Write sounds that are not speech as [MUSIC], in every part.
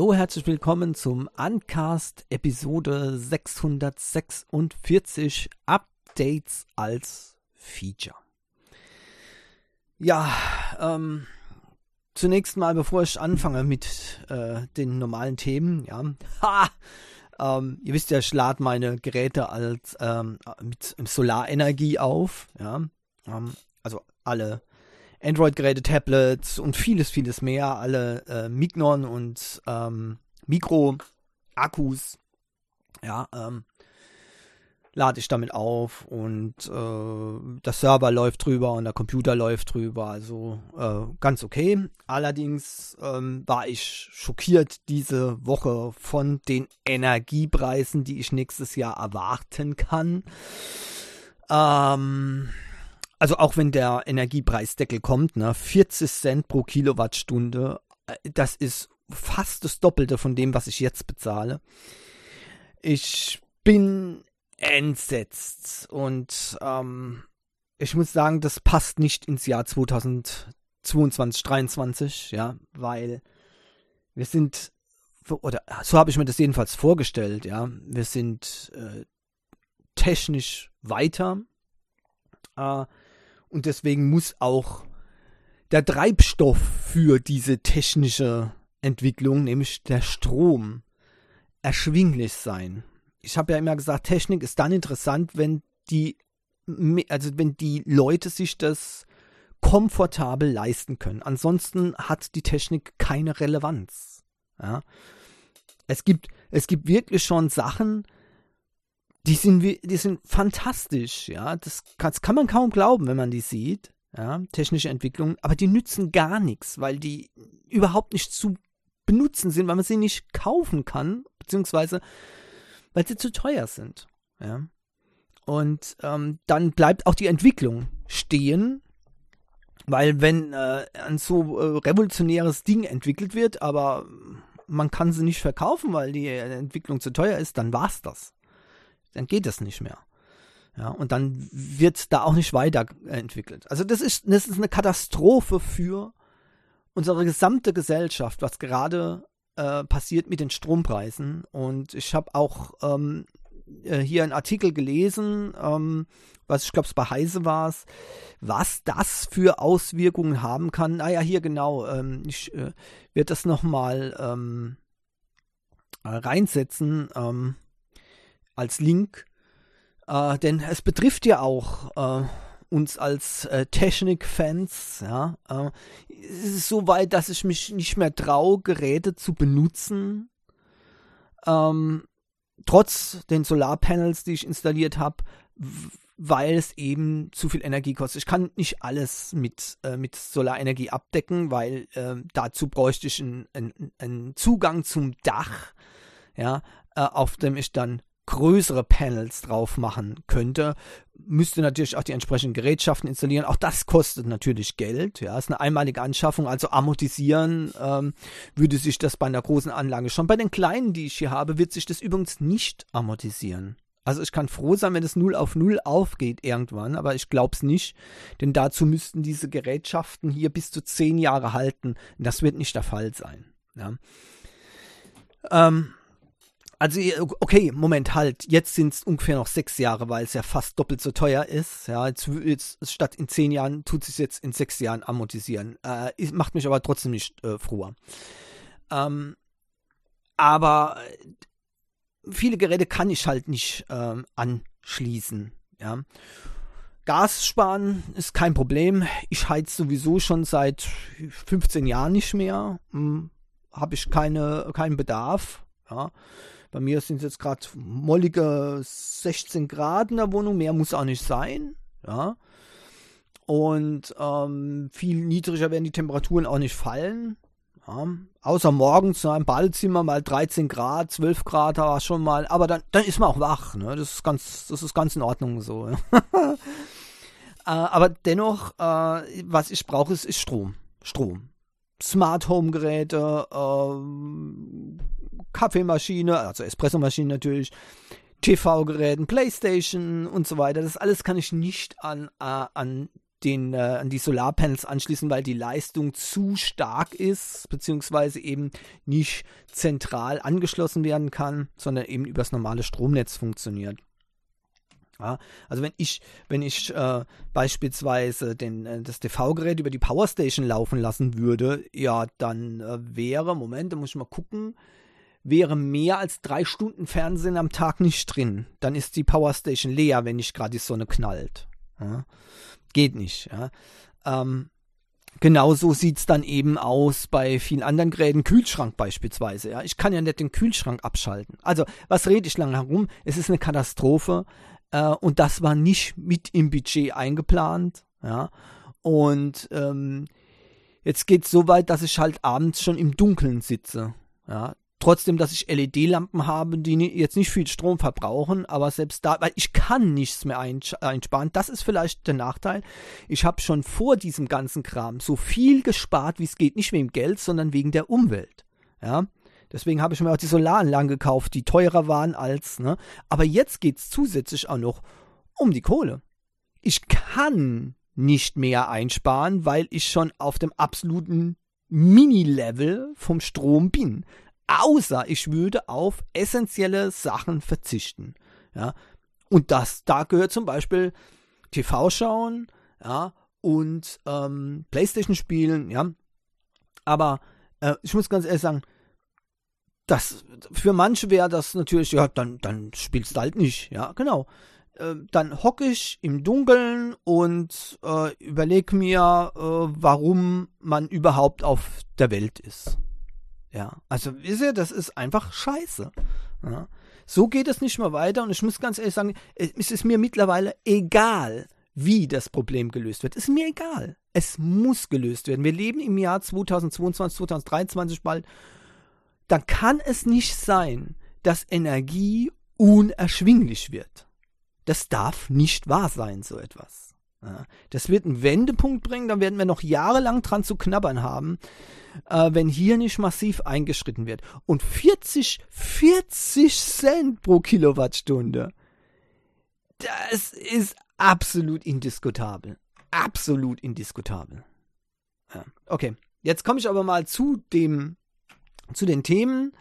Hallo, herzlich willkommen zum Uncast Episode 646 Updates als Feature. Ja, ähm, zunächst mal, bevor ich anfange mit äh, den normalen Themen, ja, [LAUGHS] ha, ähm, ihr wisst ja, ich lade meine Geräte als ähm, mit Solarenergie auf, ja, ähm, also alle Android-Geräte, Tablets und vieles, vieles mehr, alle äh, Mignon und ähm, Mikro-Akkus, ja, ähm, lade ich damit auf und äh, der Server läuft drüber und der Computer läuft drüber, also äh, ganz okay. Allerdings ähm, war ich schockiert diese Woche von den Energiepreisen, die ich nächstes Jahr erwarten kann. Ähm, also auch wenn der Energiepreisdeckel kommt, ne, 40 Cent pro Kilowattstunde, äh, das ist fast das Doppelte von dem, was ich jetzt bezahle. Ich bin entsetzt und ähm, ich muss sagen, das passt nicht ins Jahr 2022, 2023, ja, weil wir sind, oder so habe ich mir das jedenfalls vorgestellt, ja, wir sind äh, technisch weiter, äh, und deswegen muss auch der Treibstoff für diese technische Entwicklung, nämlich der Strom, erschwinglich sein. Ich habe ja immer gesagt, Technik ist dann interessant, wenn die, also wenn die Leute sich das komfortabel leisten können. Ansonsten hat die Technik keine Relevanz. Ja. Es gibt, es gibt wirklich schon Sachen, die sind, die sind fantastisch, ja. Das kann, das kann man kaum glauben, wenn man die sieht, ja. Technische Entwicklungen, aber die nützen gar nichts, weil die überhaupt nicht zu benutzen sind, weil man sie nicht kaufen kann, beziehungsweise weil sie zu teuer sind, ja. Und ähm, dann bleibt auch die Entwicklung stehen, weil wenn äh, ein so äh, revolutionäres Ding entwickelt wird, aber man kann sie nicht verkaufen, weil die Entwicklung zu teuer ist, dann war's das dann geht das nicht mehr. Ja, und dann wird da auch nicht weiterentwickelt. Also das ist, das ist eine Katastrophe für unsere gesamte Gesellschaft, was gerade äh, passiert mit den Strompreisen. Und ich habe auch ähm, äh, hier einen Artikel gelesen, ähm, was ich glaube es bei Heise war was das für Auswirkungen haben kann. Ah ja, hier genau. Ähm, ich äh, werde das nochmal ähm, äh, reinsetzen. Ähm, als Link, äh, denn es betrifft ja auch äh, uns als äh, Technik-Fans. Ja, äh, es ist so weit, dass ich mich nicht mehr traue, Geräte zu benutzen. Ähm, trotz den Solarpanels, die ich installiert habe, weil es eben zu viel Energie kostet. Ich kann nicht alles mit, äh, mit Solarenergie abdecken, weil äh, dazu bräuchte ich einen, einen, einen Zugang zum Dach, ja, äh, auf dem ich dann größere Panels drauf machen könnte, müsste natürlich auch die entsprechenden Gerätschaften installieren. Auch das kostet natürlich Geld. Ja, ist eine einmalige Anschaffung. Also amortisieren ähm, würde sich das bei einer großen Anlage schon. Bei den kleinen, die ich hier habe, wird sich das übrigens nicht amortisieren. Also ich kann froh sein, wenn es 0 auf 0 aufgeht irgendwann, aber ich glaube es nicht, denn dazu müssten diese Gerätschaften hier bis zu 10 Jahre halten. Das wird nicht der Fall sein. Ja. Ähm, also, okay, Moment, halt. Jetzt sind es ungefähr noch sechs Jahre, weil es ja fast doppelt so teuer ist. Ja, jetzt, jetzt statt in zehn Jahren tut es jetzt in sechs Jahren amortisieren. Äh, macht mich aber trotzdem nicht äh, froher. Ähm, aber äh, viele Geräte kann ich halt nicht ähm, anschließen. Ja. Gas sparen ist kein Problem. Ich heiz sowieso schon seit 15 Jahren nicht mehr. Hm, Habe ich keine, keinen Bedarf. Ja. Bei mir sind es jetzt gerade mollige 16 Grad in der Wohnung, mehr muss auch nicht sein. Ja. Und ähm, viel niedriger werden die Temperaturen auch nicht fallen. Ja. Außer morgens in einem Badezimmer mal 13 Grad, 12 Grad, da war schon mal, aber dann, dann ist man auch wach. Ne? Das, ist ganz, das ist ganz in Ordnung so. [LAUGHS] äh, aber dennoch, äh, was ich brauche, ist, ist Strom. Strom. Smart Home Geräte, äh, Kaffeemaschine, also Espressomaschine natürlich, TV-Geräten, Playstation und so weiter. Das alles kann ich nicht an, äh, an den, äh, an die Solarpanels anschließen, weil die Leistung zu stark ist, beziehungsweise eben nicht zentral angeschlossen werden kann, sondern eben übers normale Stromnetz funktioniert. Ja, also wenn ich, wenn ich äh, beispielsweise den, äh, das TV-Gerät über die Powerstation laufen lassen würde, ja, dann äh, wäre, Moment, da muss ich mal gucken, wäre mehr als drei Stunden Fernsehen am Tag nicht drin. Dann ist die Powerstation leer, wenn nicht gerade die Sonne knallt. Ja, geht nicht. Ja. Ähm, genauso sieht es dann eben aus bei vielen anderen Geräten, Kühlschrank beispielsweise. Ja. Ich kann ja nicht den Kühlschrank abschalten. Also, was rede ich lange herum? Es ist eine Katastrophe. Äh, und das war nicht mit im Budget eingeplant. Ja. Und ähm, jetzt geht es so weit, dass ich halt abends schon im Dunkeln sitze. Ja, Trotzdem, dass ich LED-Lampen habe, die jetzt nicht viel Strom verbrauchen, aber selbst da, weil ich kann nichts mehr einsparen. Das ist vielleicht der Nachteil. Ich habe schon vor diesem ganzen Kram so viel gespart, wie es geht, nicht wegen Geld, sondern wegen der Umwelt. Ja, deswegen habe ich mir auch die Solaranlagen gekauft, die teurer waren als, ne. Aber jetzt geht es zusätzlich auch noch um die Kohle. Ich kann nicht mehr einsparen, weil ich schon auf dem absoluten Mini-Level vom Strom bin außer ich würde auf essentielle Sachen verzichten. Ja, und das, da gehört zum Beispiel TV schauen, ja, und ähm, Playstation spielen, ja. Aber äh, ich muss ganz ehrlich sagen, das, für manche wäre das natürlich, ja, dann, dann spielst du halt nicht, ja, genau. Äh, dann hocke ich im Dunkeln und äh, überlege mir, äh, warum man überhaupt auf der Welt ist. Ja, also wisst ihr, das ist einfach scheiße. Ja. So geht es nicht mehr weiter und ich muss ganz ehrlich sagen, es ist mir mittlerweile egal, wie das Problem gelöst wird. Ist mir egal. Es muss gelöst werden. Wir leben im Jahr 2022, 2023 bald. Dann kann es nicht sein, dass Energie unerschwinglich wird. Das darf nicht wahr sein, so etwas. Das wird einen Wendepunkt bringen, dann werden wir noch jahrelang dran zu knabbern haben äh, wenn hier nicht massiv eingeschritten wird. Und 40, 40 Cent pro Kilowattstunde, das ist absolut indiskutabel. Absolut indiskutabel. Okay, jetzt komme ich aber mal zu dem, zu den Themen.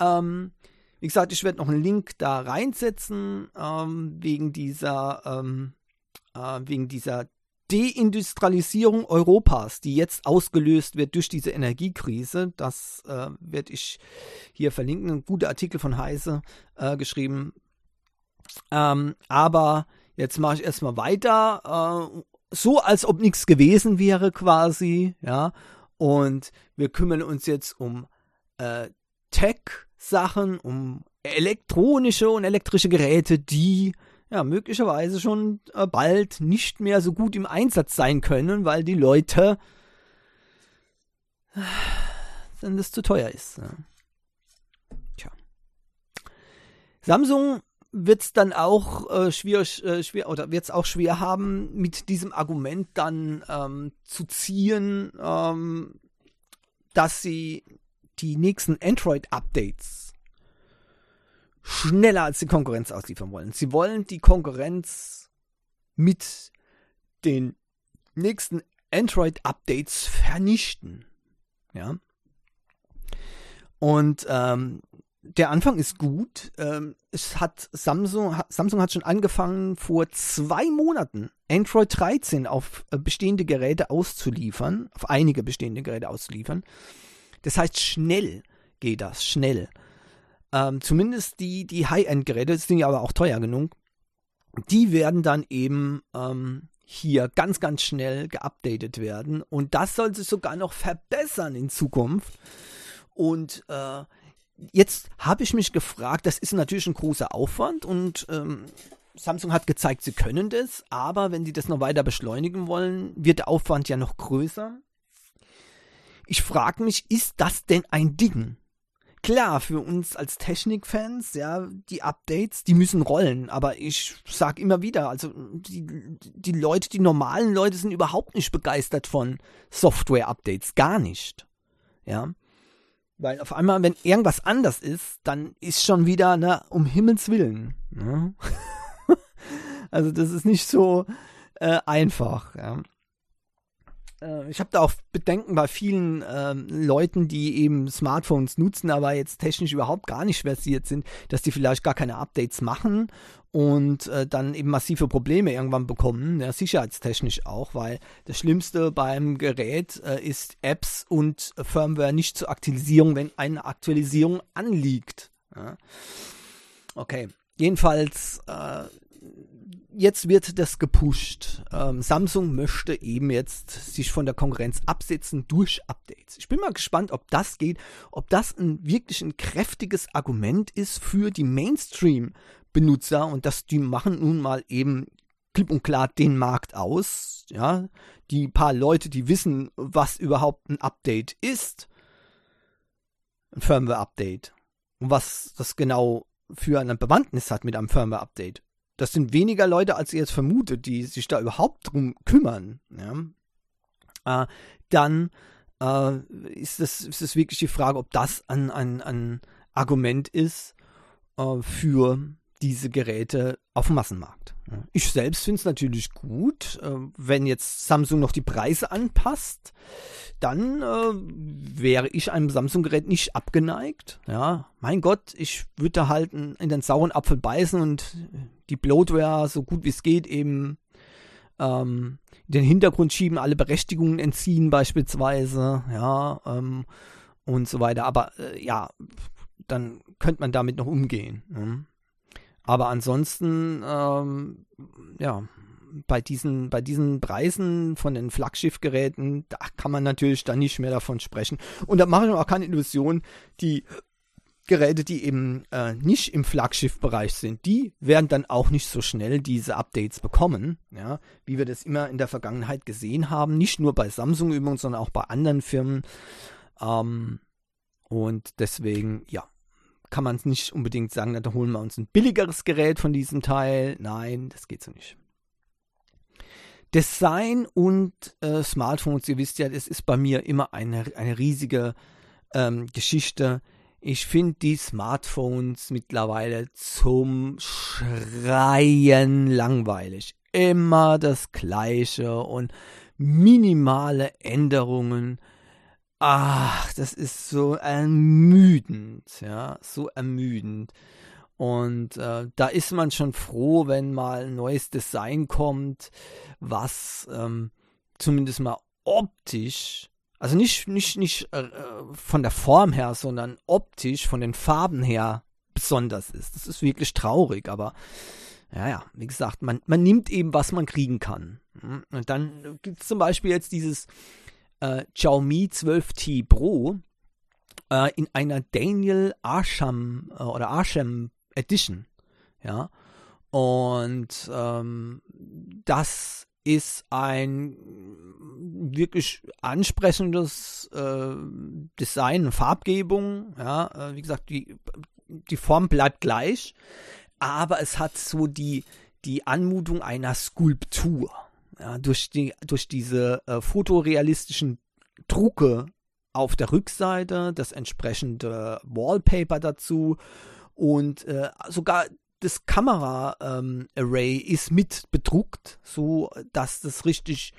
Ähm, wie gesagt, ich werde noch einen Link da reinsetzen ähm, wegen dieser ähm, äh, wegen dieser Deindustrialisierung Europas, die jetzt ausgelöst wird durch diese Energiekrise. Das äh, werde ich hier verlinken. Ein guter Artikel von Heise äh, geschrieben. Ähm, aber jetzt mache ich erstmal weiter. Äh, so als ob nichts gewesen wäre quasi. Ja. Und wir kümmern uns jetzt um äh, Tech-Sachen, um elektronische und elektrische Geräte, die ja, möglicherweise schon äh, bald nicht mehr so gut im Einsatz sein können, weil die Leute äh, dann das zu teuer ist. Ja. Tja. Samsung wird es dann auch äh, schwierig, äh, schwer oder wird auch schwer haben, mit diesem Argument dann ähm, zu ziehen, ähm, dass sie die nächsten Android-Updates schneller als die Konkurrenz ausliefern wollen. Sie wollen die Konkurrenz mit den nächsten Android-Updates vernichten. Ja. Und ähm, der Anfang ist gut. Ähm, es hat Samsung, Samsung hat schon angefangen, vor zwei Monaten Android 13 auf äh, bestehende Geräte auszuliefern, auf einige bestehende Geräte auszuliefern. Das heißt, schnell geht das, schnell. Ähm, zumindest die, die High-End-Geräte, sind ja aber auch teuer genug, die werden dann eben ähm, hier ganz, ganz schnell geupdatet werden. Und das soll sich sogar noch verbessern in Zukunft. Und äh, jetzt habe ich mich gefragt, das ist natürlich ein großer Aufwand und ähm, Samsung hat gezeigt, sie können das, aber wenn sie das noch weiter beschleunigen wollen, wird der Aufwand ja noch größer. Ich frage mich, ist das denn ein Ding? klar, für uns als Technikfans, ja, die Updates, die müssen rollen. Aber ich sag immer wieder, also die, die Leute, die normalen Leute sind überhaupt nicht begeistert von Software-Updates. Gar nicht. Ja. Weil auf einmal, wenn irgendwas anders ist, dann ist schon wieder, ne, um Himmels Willen. Ne? [LAUGHS] also das ist nicht so, äh, einfach. Ja. Äh, ich habe da auch Bedenken bei vielen ähm, Leuten, die eben Smartphones nutzen, aber jetzt technisch überhaupt gar nicht versiert sind, dass die vielleicht gar keine Updates machen und äh, dann eben massive Probleme irgendwann bekommen, ja, sicherheitstechnisch auch, weil das Schlimmste beim Gerät äh, ist Apps und Firmware nicht zur Aktualisierung, wenn eine Aktualisierung anliegt. Ja. Okay, jedenfalls äh, jetzt wird das gepusht. Ähm, Samsung möchte eben jetzt sich von der Konkurrenz absetzen durch Updates. Ich bin mal gespannt, ob das geht, ob das ein wirklich ein kräftiges Argument ist für die Mainstream-Benutzer und dass die machen nun mal eben klipp und klar den Markt aus. Ja, die paar Leute, die wissen, was überhaupt ein Update ist, ein Firmware-Update und was das genau für eine Bewandtnis hat mit einem Firmware-Update das sind weniger Leute, als ihr jetzt vermutet, die sich da überhaupt drum kümmern. Ja? Äh, dann äh, ist, das, ist das wirklich die Frage, ob das ein, ein, ein Argument ist äh, für diese Geräte auf dem Massenmarkt. Ich selbst finde es natürlich gut, äh, wenn jetzt Samsung noch die Preise anpasst, dann äh, wäre ich einem Samsung-Gerät nicht abgeneigt. Ja, mein Gott, ich würde halt in den sauren Apfel beißen und die Bloatware so gut wie es geht eben ähm, den Hintergrund schieben, alle Berechtigungen entziehen beispielsweise, ja, ähm, und so weiter. Aber äh, ja, dann könnte man damit noch umgehen. Ne? Aber ansonsten, ähm, ja, bei diesen, bei diesen Preisen von den Flaggschiffgeräten, da kann man natürlich dann nicht mehr davon sprechen. Und da mache ich mir auch keine Illusion, die Geräte, die eben äh, nicht im Flaggschiffbereich sind, die werden dann auch nicht so schnell diese Updates bekommen, ja, wie wir das immer in der Vergangenheit gesehen haben, nicht nur bei Samsung übrigens, sondern auch bei anderen Firmen. Ähm, und deswegen, ja, kann man es nicht unbedingt sagen, da holen wir uns ein billigeres Gerät von diesem Teil. Nein, das geht so nicht. Design und äh, Smartphones, ihr wisst ja, das ist bei mir immer eine, eine riesige ähm, Geschichte. Ich finde die Smartphones mittlerweile zum Schreien langweilig. Immer das Gleiche und minimale Änderungen ach, das ist so ermüdend, ja, so ermüdend. Und äh, da ist man schon froh, wenn mal ein neues Design kommt, was ähm, zumindest mal optisch, also nicht, nicht, nicht äh, von der Form her, sondern optisch, von den Farben her besonders ist. Das ist wirklich traurig, aber ja, ja, wie gesagt, man, man nimmt eben, was man kriegen kann. Und dann gibt es zum Beispiel jetzt dieses äh, Xiaomi 12T Pro äh, in einer Daniel Arsham äh, oder Arsham Edition. Ja. Und ähm, das ist ein wirklich ansprechendes äh, Design, Farbgebung. Ja, äh, wie gesagt, die, die Form bleibt gleich, aber es hat so die, die Anmutung einer Skulptur ja, durch, die, durch diese äh, fotorealistischen Drucke auf der Rückseite, das entsprechende Wallpaper dazu und äh, sogar das Kamera-Array ähm, ist mit bedruckt, so dass das richtig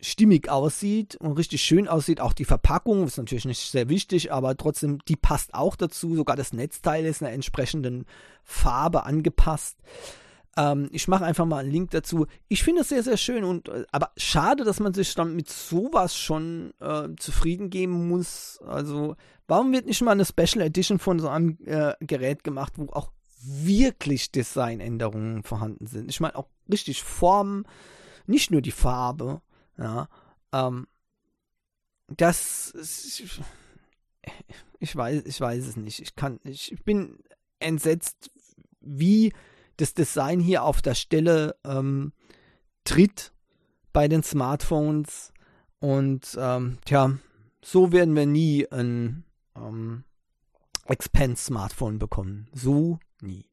stimmig aussieht und richtig schön aussieht. Auch die Verpackung ist natürlich nicht sehr wichtig, aber trotzdem, die passt auch dazu. Sogar das Netzteil ist einer entsprechenden Farbe angepasst. Ähm, ich mache einfach mal einen Link dazu. Ich finde es sehr, sehr schön und äh, aber schade, dass man sich dann mit sowas schon äh, zufrieden geben muss. Also, warum wird nicht mal eine Special Edition von so einem äh, Gerät gemacht, wo auch wirklich Designänderungen vorhanden sind? Ich meine auch richtig Formen, nicht nur die Farbe. Ja, ähm, das ist, ich weiß, ich weiß es nicht. Ich kann, ich bin entsetzt, wie das Design hier auf der Stelle ähm, tritt bei den Smartphones. Und ähm, tja, so werden wir nie ein ähm, Expense-Smartphone bekommen. So nie.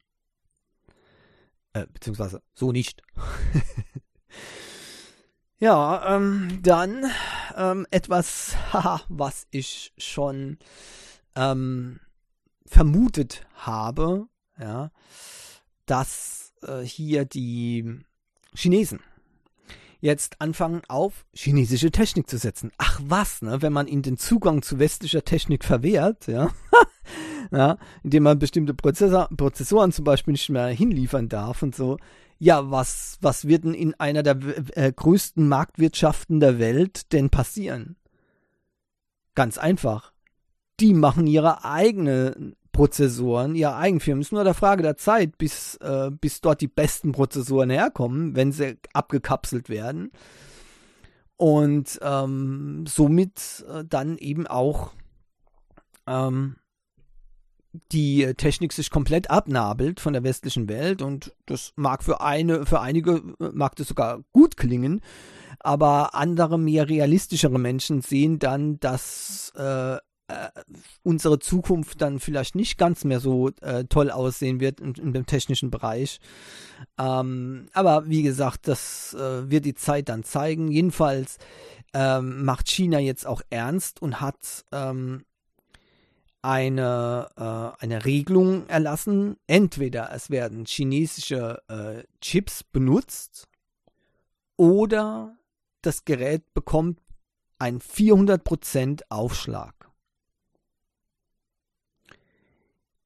Äh, beziehungsweise so nicht. [LAUGHS] ja, ähm, dann ähm, etwas, [LAUGHS] was ich schon ähm, vermutet habe. Ja, dass äh, hier die Chinesen jetzt anfangen, auf chinesische Technik zu setzen. Ach was, ne? Wenn man ihnen den Zugang zu westlicher Technik verwehrt, ja, [LAUGHS] ja indem man bestimmte Prozessor, Prozessoren zum Beispiel nicht mehr hinliefern darf und so. Ja, was, was wird denn in einer der äh, größten Marktwirtschaften der Welt denn passieren? Ganz einfach. Die machen ihre eigene Prozessoren, ihre Eigenfirmen. Es ist nur eine Frage der Zeit, bis, äh, bis dort die besten Prozessoren herkommen, wenn sie abgekapselt werden. Und ähm, somit äh, dann eben auch ähm, die Technik sich komplett abnabelt von der westlichen Welt und das mag für eine, für einige äh, mag das sogar gut klingen, aber andere mehr realistischere Menschen sehen dann, dass äh, äh, unsere Zukunft dann vielleicht nicht ganz mehr so äh, toll aussehen wird in, in dem technischen Bereich. Ähm, aber wie gesagt, das äh, wird die Zeit dann zeigen. Jedenfalls ähm, macht China jetzt auch ernst und hat ähm, eine, äh, eine Regelung erlassen. Entweder es werden chinesische äh, Chips benutzt oder das Gerät bekommt einen 400% Aufschlag.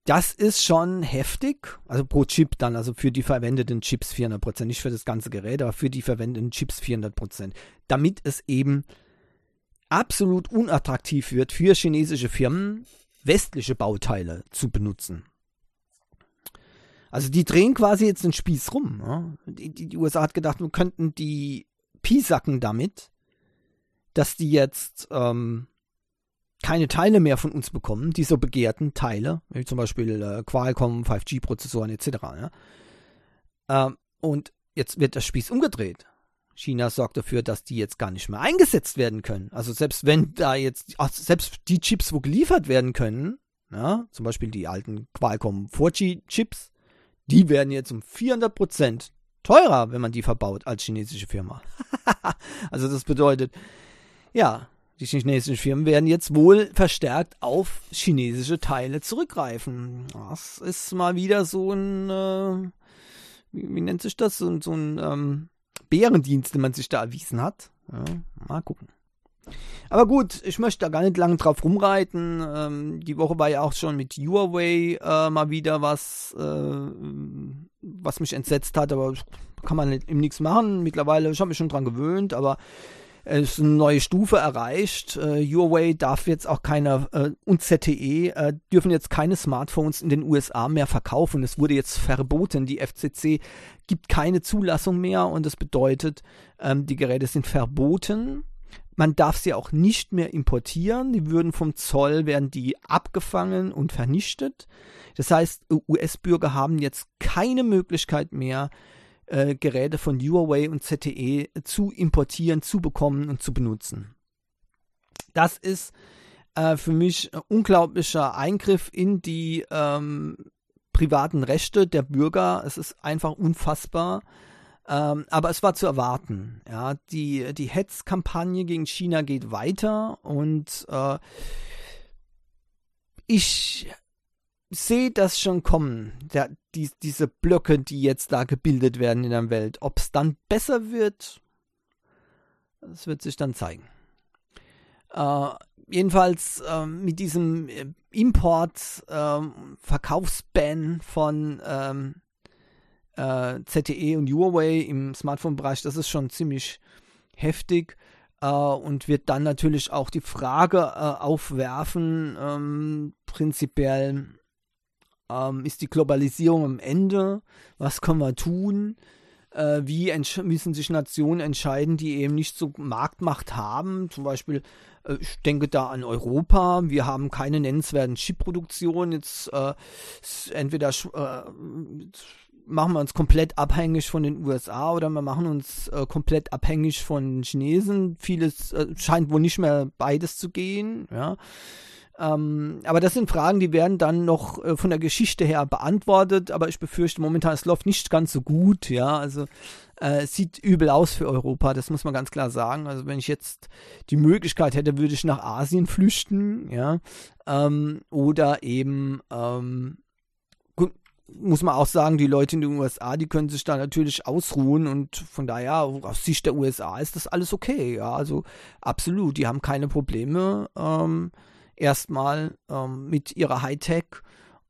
Das ist schon heftig. Also pro Chip dann, also für die verwendeten Chips 400 Prozent. Nicht für das ganze Gerät, aber für die verwendeten Chips 400 Prozent. Damit es eben absolut unattraktiv wird für chinesische Firmen, westliche Bauteile zu benutzen. Also die drehen quasi jetzt den Spieß rum. Ja? Die, die, die, USA hat gedacht, wir könnten die piesacken damit, dass die jetzt ähm, keine Teile mehr von uns bekommen, die so begehrten Teile, wie zum Beispiel äh, Qualcomm, 5G-Prozessoren etc. Ja? Ähm, und jetzt wird der Spieß umgedreht. China sorgt dafür, dass die jetzt gar nicht mehr eingesetzt werden können. Also selbst wenn da jetzt, ach, selbst die Chips, wo geliefert werden können, ja, zum Beispiel die alten Qualcomm 4G-Chips, die werden jetzt um 400% teurer, wenn man die verbaut als chinesische Firma. [LAUGHS] also das bedeutet, ja, die chinesischen Firmen werden jetzt wohl verstärkt auf chinesische Teile zurückgreifen. Das ist mal wieder so ein, äh, wie, wie, nennt sich das, so, so ein ähm, Bärendienst, den man sich da erwiesen hat. Ja, mal gucken. Aber gut, ich möchte da gar nicht lange drauf rumreiten. Ähm, die Woche war ja auch schon mit Huawei äh, mal wieder was, äh, was mich entsetzt hat, aber kann man eben nichts machen. Mittlerweile, ich habe mich schon dran gewöhnt, aber ist eine neue Stufe erreicht. Äh, Huawei darf jetzt auch keine äh, und ZTE äh, dürfen jetzt keine Smartphones in den USA mehr verkaufen. Es wurde jetzt verboten. Die FCC gibt keine Zulassung mehr und das bedeutet, ähm, die Geräte sind verboten. Man darf sie auch nicht mehr importieren. Die würden vom Zoll werden die abgefangen und vernichtet. Das heißt, US-Bürger haben jetzt keine Möglichkeit mehr, äh, Geräte von Huawei und ZTE zu importieren, zu bekommen und zu benutzen. Das ist äh, für mich ein unglaublicher Eingriff in die ähm, privaten Rechte der Bürger. Es ist einfach unfassbar. Ähm, aber es war zu erwarten. Ja, die, die Hetzkampagne gegen China geht weiter und äh, ich sehe das schon kommen, der, die, diese Blöcke, die jetzt da gebildet werden in der Welt. Ob es dann besser wird, das wird sich dann zeigen. Äh, jedenfalls äh, mit diesem äh, Import, äh, Verkaufsban von ähm, äh, ZTE und Huawei im Smartphone-Bereich, das ist schon ziemlich heftig. Uh, und wird dann natürlich auch die Frage uh, aufwerfen, ähm, prinzipiell, ähm, ist die Globalisierung am Ende? Was können wir tun? Äh, wie müssen sich Nationen entscheiden, die eben nicht so Marktmacht haben? Zum Beispiel, äh, ich denke da an Europa. Wir haben keine nennenswerten Chipproduktion. Jetzt äh, entweder äh, machen wir uns komplett abhängig von den USA oder wir machen uns äh, komplett abhängig von Chinesen. Vieles äh, scheint wohl nicht mehr beides zu gehen. Ja. Ähm, aber das sind Fragen, die werden dann noch äh, von der Geschichte her beantwortet, aber ich befürchte momentan, es läuft nicht ganz so gut, ja, also äh, es sieht übel aus für Europa, das muss man ganz klar sagen. Also wenn ich jetzt die Möglichkeit hätte, würde ich nach Asien flüchten, ja, ähm, oder eben ähm, muss man auch sagen, die Leute in den USA, die können sich da natürlich ausruhen und von daher aus Sicht der USA ist das alles okay. Ja, also absolut, die haben keine Probleme ähm, erstmal ähm, mit ihrer Hightech.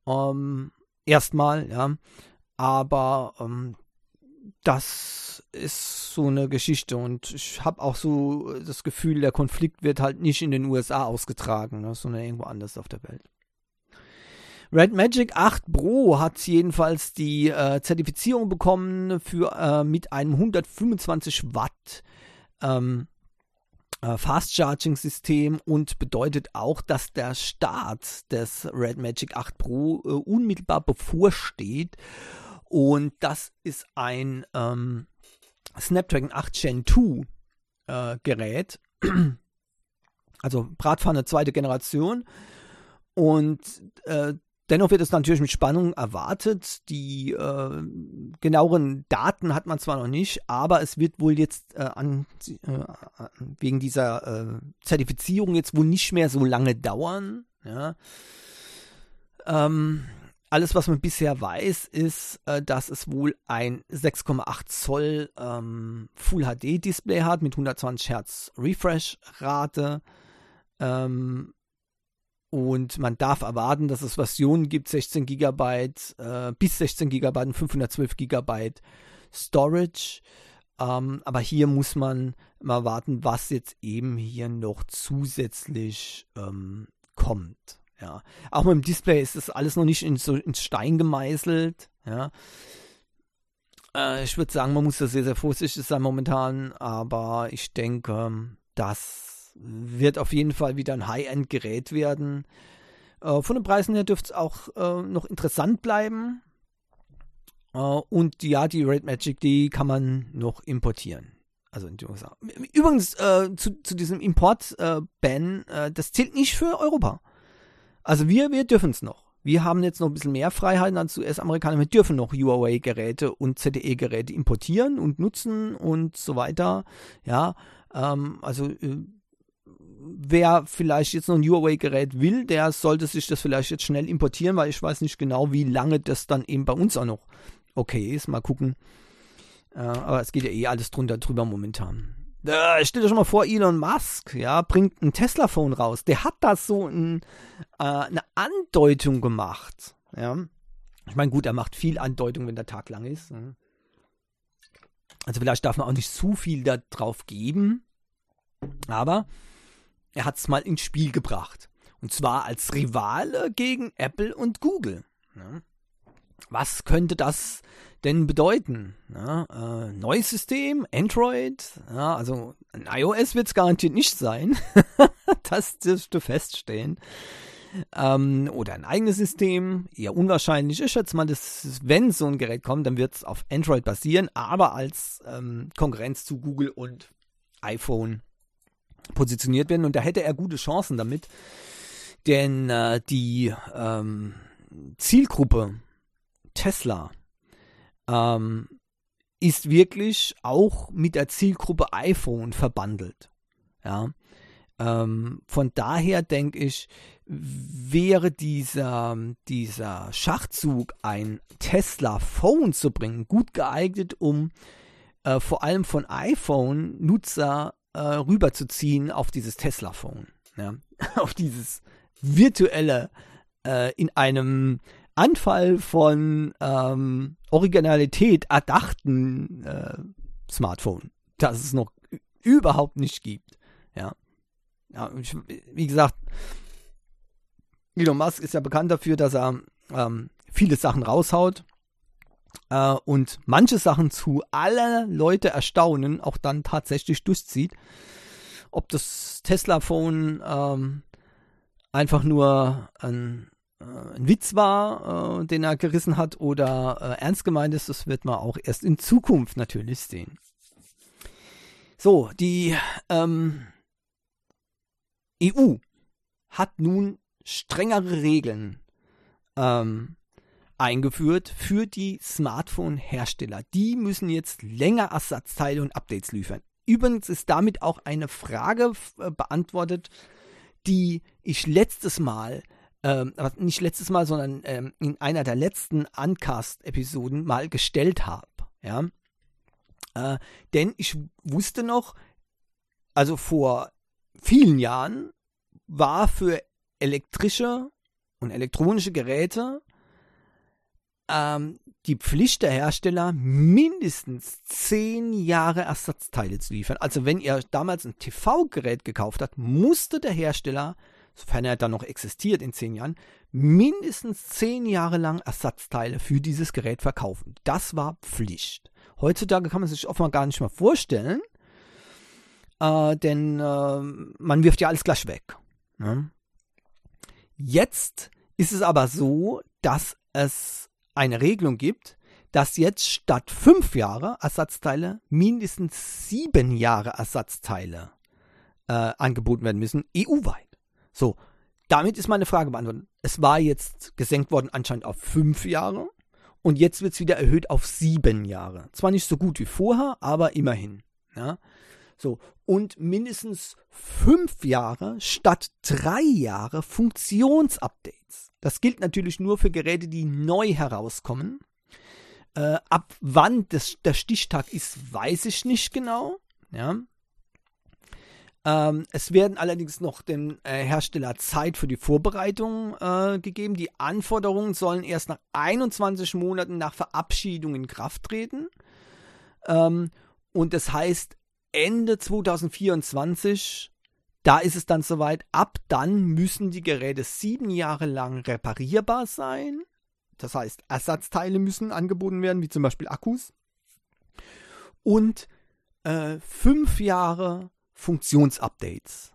Ähm, erstmal, ja, aber ähm, das ist so eine Geschichte und ich habe auch so das Gefühl, der Konflikt wird halt nicht in den USA ausgetragen, ne, sondern irgendwo anders auf der Welt. Red Magic 8 Pro hat jedenfalls die äh, Zertifizierung bekommen für äh, mit einem 125 Watt ähm, äh, Fast Charging System und bedeutet auch, dass der Start des Red Magic 8 Pro äh, unmittelbar bevorsteht. Und das ist ein ähm, Snapdragon 8 Gen 2 äh, Gerät. Also Bratpfanne zweite Generation. Und äh, Dennoch wird es natürlich mit Spannung erwartet. Die äh, genaueren Daten hat man zwar noch nicht, aber es wird wohl jetzt äh, an, äh, wegen dieser äh, Zertifizierung jetzt wohl nicht mehr so lange dauern. Ja. Ähm, alles, was man bisher weiß, ist, äh, dass es wohl ein 6,8 Zoll ähm, Full HD Display hat mit 120 Hertz Refresh-Rate. Ähm, und man darf erwarten, dass es Versionen gibt, 16 GB, äh, bis 16 GB und 512 GB Storage. Ähm, aber hier muss man mal warten, was jetzt eben hier noch zusätzlich ähm, kommt. Ja. Auch mit dem Display ist das alles noch nicht in so, ins Stein gemeißelt. Ja. Äh, ich würde sagen, man muss da sehr, sehr vorsichtig sein momentan, aber ich denke, dass wird auf jeden Fall wieder ein High-End-Gerät werden. Äh, von den Preisen her dürfte es auch äh, noch interessant bleiben. Äh, und ja, die Red Magic, die kann man noch importieren. Also in die USA. Übrigens, äh, zu, zu diesem Import-Ban, äh, das zählt nicht für Europa. Also wir, wir dürfen es noch. Wir haben jetzt noch ein bisschen mehr Freiheiten als US-Amerikaner. Wir dürfen noch Huawei-Geräte und ZTE-Geräte importieren und nutzen und so weiter. Ja, ähm, also äh, wer vielleicht jetzt noch ein Huawei-Gerät will, der sollte sich das vielleicht jetzt schnell importieren, weil ich weiß nicht genau, wie lange das dann eben bei uns auch noch okay ist. Mal gucken. Äh, aber es geht ja eh alles drunter drüber momentan. Äh, stell dir schon mal vor, Elon Musk, ja, bringt ein Tesla-Phone raus. Der hat da so ein, äh, eine Andeutung gemacht. Ja. Ich meine, gut, er macht viel Andeutung, wenn der Tag lang ist. Ne? Also vielleicht darf man auch nicht zu viel da drauf geben. Aber er hat es mal ins Spiel gebracht. Und zwar als Rivale gegen Apple und Google. Ja. Was könnte das denn bedeuten? Ja, äh, neues System, Android, ja, also ein iOS wird es garantiert nicht sein. [LAUGHS] das dürfte feststehen. Ähm, oder ein eigenes System, eher unwahrscheinlich. Ich schätze mal, wenn so ein Gerät kommt, dann wird es auf Android basieren, aber als ähm, Konkurrenz zu Google und iPhone positioniert werden. Und da hätte er gute Chancen damit. Denn äh, die ähm, Zielgruppe Tesla ähm, ist wirklich auch mit der Zielgruppe iPhone verbandelt. Ja. Ähm, von daher denke ich, wäre dieser, dieser Schachzug, ein Tesla-Phone zu bringen, gut geeignet, um äh, vor allem von iPhone-Nutzer äh, rüberzuziehen auf dieses Tesla-Phone. Ja? [LAUGHS] auf dieses virtuelle, äh, in einem Anfall von ähm, Originalität erdachten äh, Smartphone, das es noch überhaupt nicht gibt. Ja. ja ich, wie gesagt, Elon Musk ist ja bekannt dafür, dass er ähm, viele Sachen raushaut äh, und manche Sachen zu aller Leute erstaunen, auch dann tatsächlich durchzieht. Ob das Tesla-Phone ähm, einfach nur ein, äh, ein Witz war, äh, den er gerissen hat, oder äh, ernst gemeint ist, das wird man auch erst in Zukunft natürlich sehen. So, die ähm, EU hat nun strengere Regeln ähm, eingeführt für die Smartphone-Hersteller. Die müssen jetzt länger Ersatzteile und Updates liefern. Übrigens ist damit auch eine Frage äh, beantwortet, die ich letztes Mal ähm, nicht letztes Mal, sondern ähm, in einer der letzten Uncast-Episoden mal gestellt habe. Ja. Äh, denn ich wusste noch, also vor vielen Jahren war für elektrische und elektronische Geräte ähm, die Pflicht der Hersteller, mindestens zehn Jahre Ersatzteile zu liefern. Also wenn ihr damals ein TV-Gerät gekauft habt, musste der Hersteller, sofern er dann noch existiert in zehn Jahren, mindestens zehn Jahre lang Ersatzteile für dieses Gerät verkaufen. Das war Pflicht. Heutzutage kann man sich offenbar gar nicht mehr vorstellen, äh, denn äh, man wirft ja alles gleich weg. Ne? Jetzt ist es aber so, dass es eine Regelung gibt, dass jetzt statt fünf Jahre Ersatzteile mindestens sieben Jahre Ersatzteile äh, angeboten werden müssen, EU-weit. So, damit ist meine Frage beantwortet. Es war jetzt gesenkt worden anscheinend auf fünf Jahre und jetzt wird es wieder erhöht auf sieben Jahre. Zwar nicht so gut wie vorher, aber immerhin. Ja? So, und mindestens fünf Jahre statt drei Jahre Funktionsupdates. Das gilt natürlich nur für Geräte, die neu herauskommen. Äh, ab wann das, der Stichtag ist, weiß ich nicht genau. Ja. Ähm, es werden allerdings noch dem äh, Hersteller Zeit für die Vorbereitung äh, gegeben. Die Anforderungen sollen erst nach 21 Monaten nach Verabschiedung in Kraft treten. Ähm, und das heißt, Ende 2024 da ist es dann soweit, ab dann müssen die Geräte sieben Jahre lang reparierbar sein. Das heißt, Ersatzteile müssen angeboten werden, wie zum Beispiel Akkus. Und äh, fünf Jahre Funktionsupdates.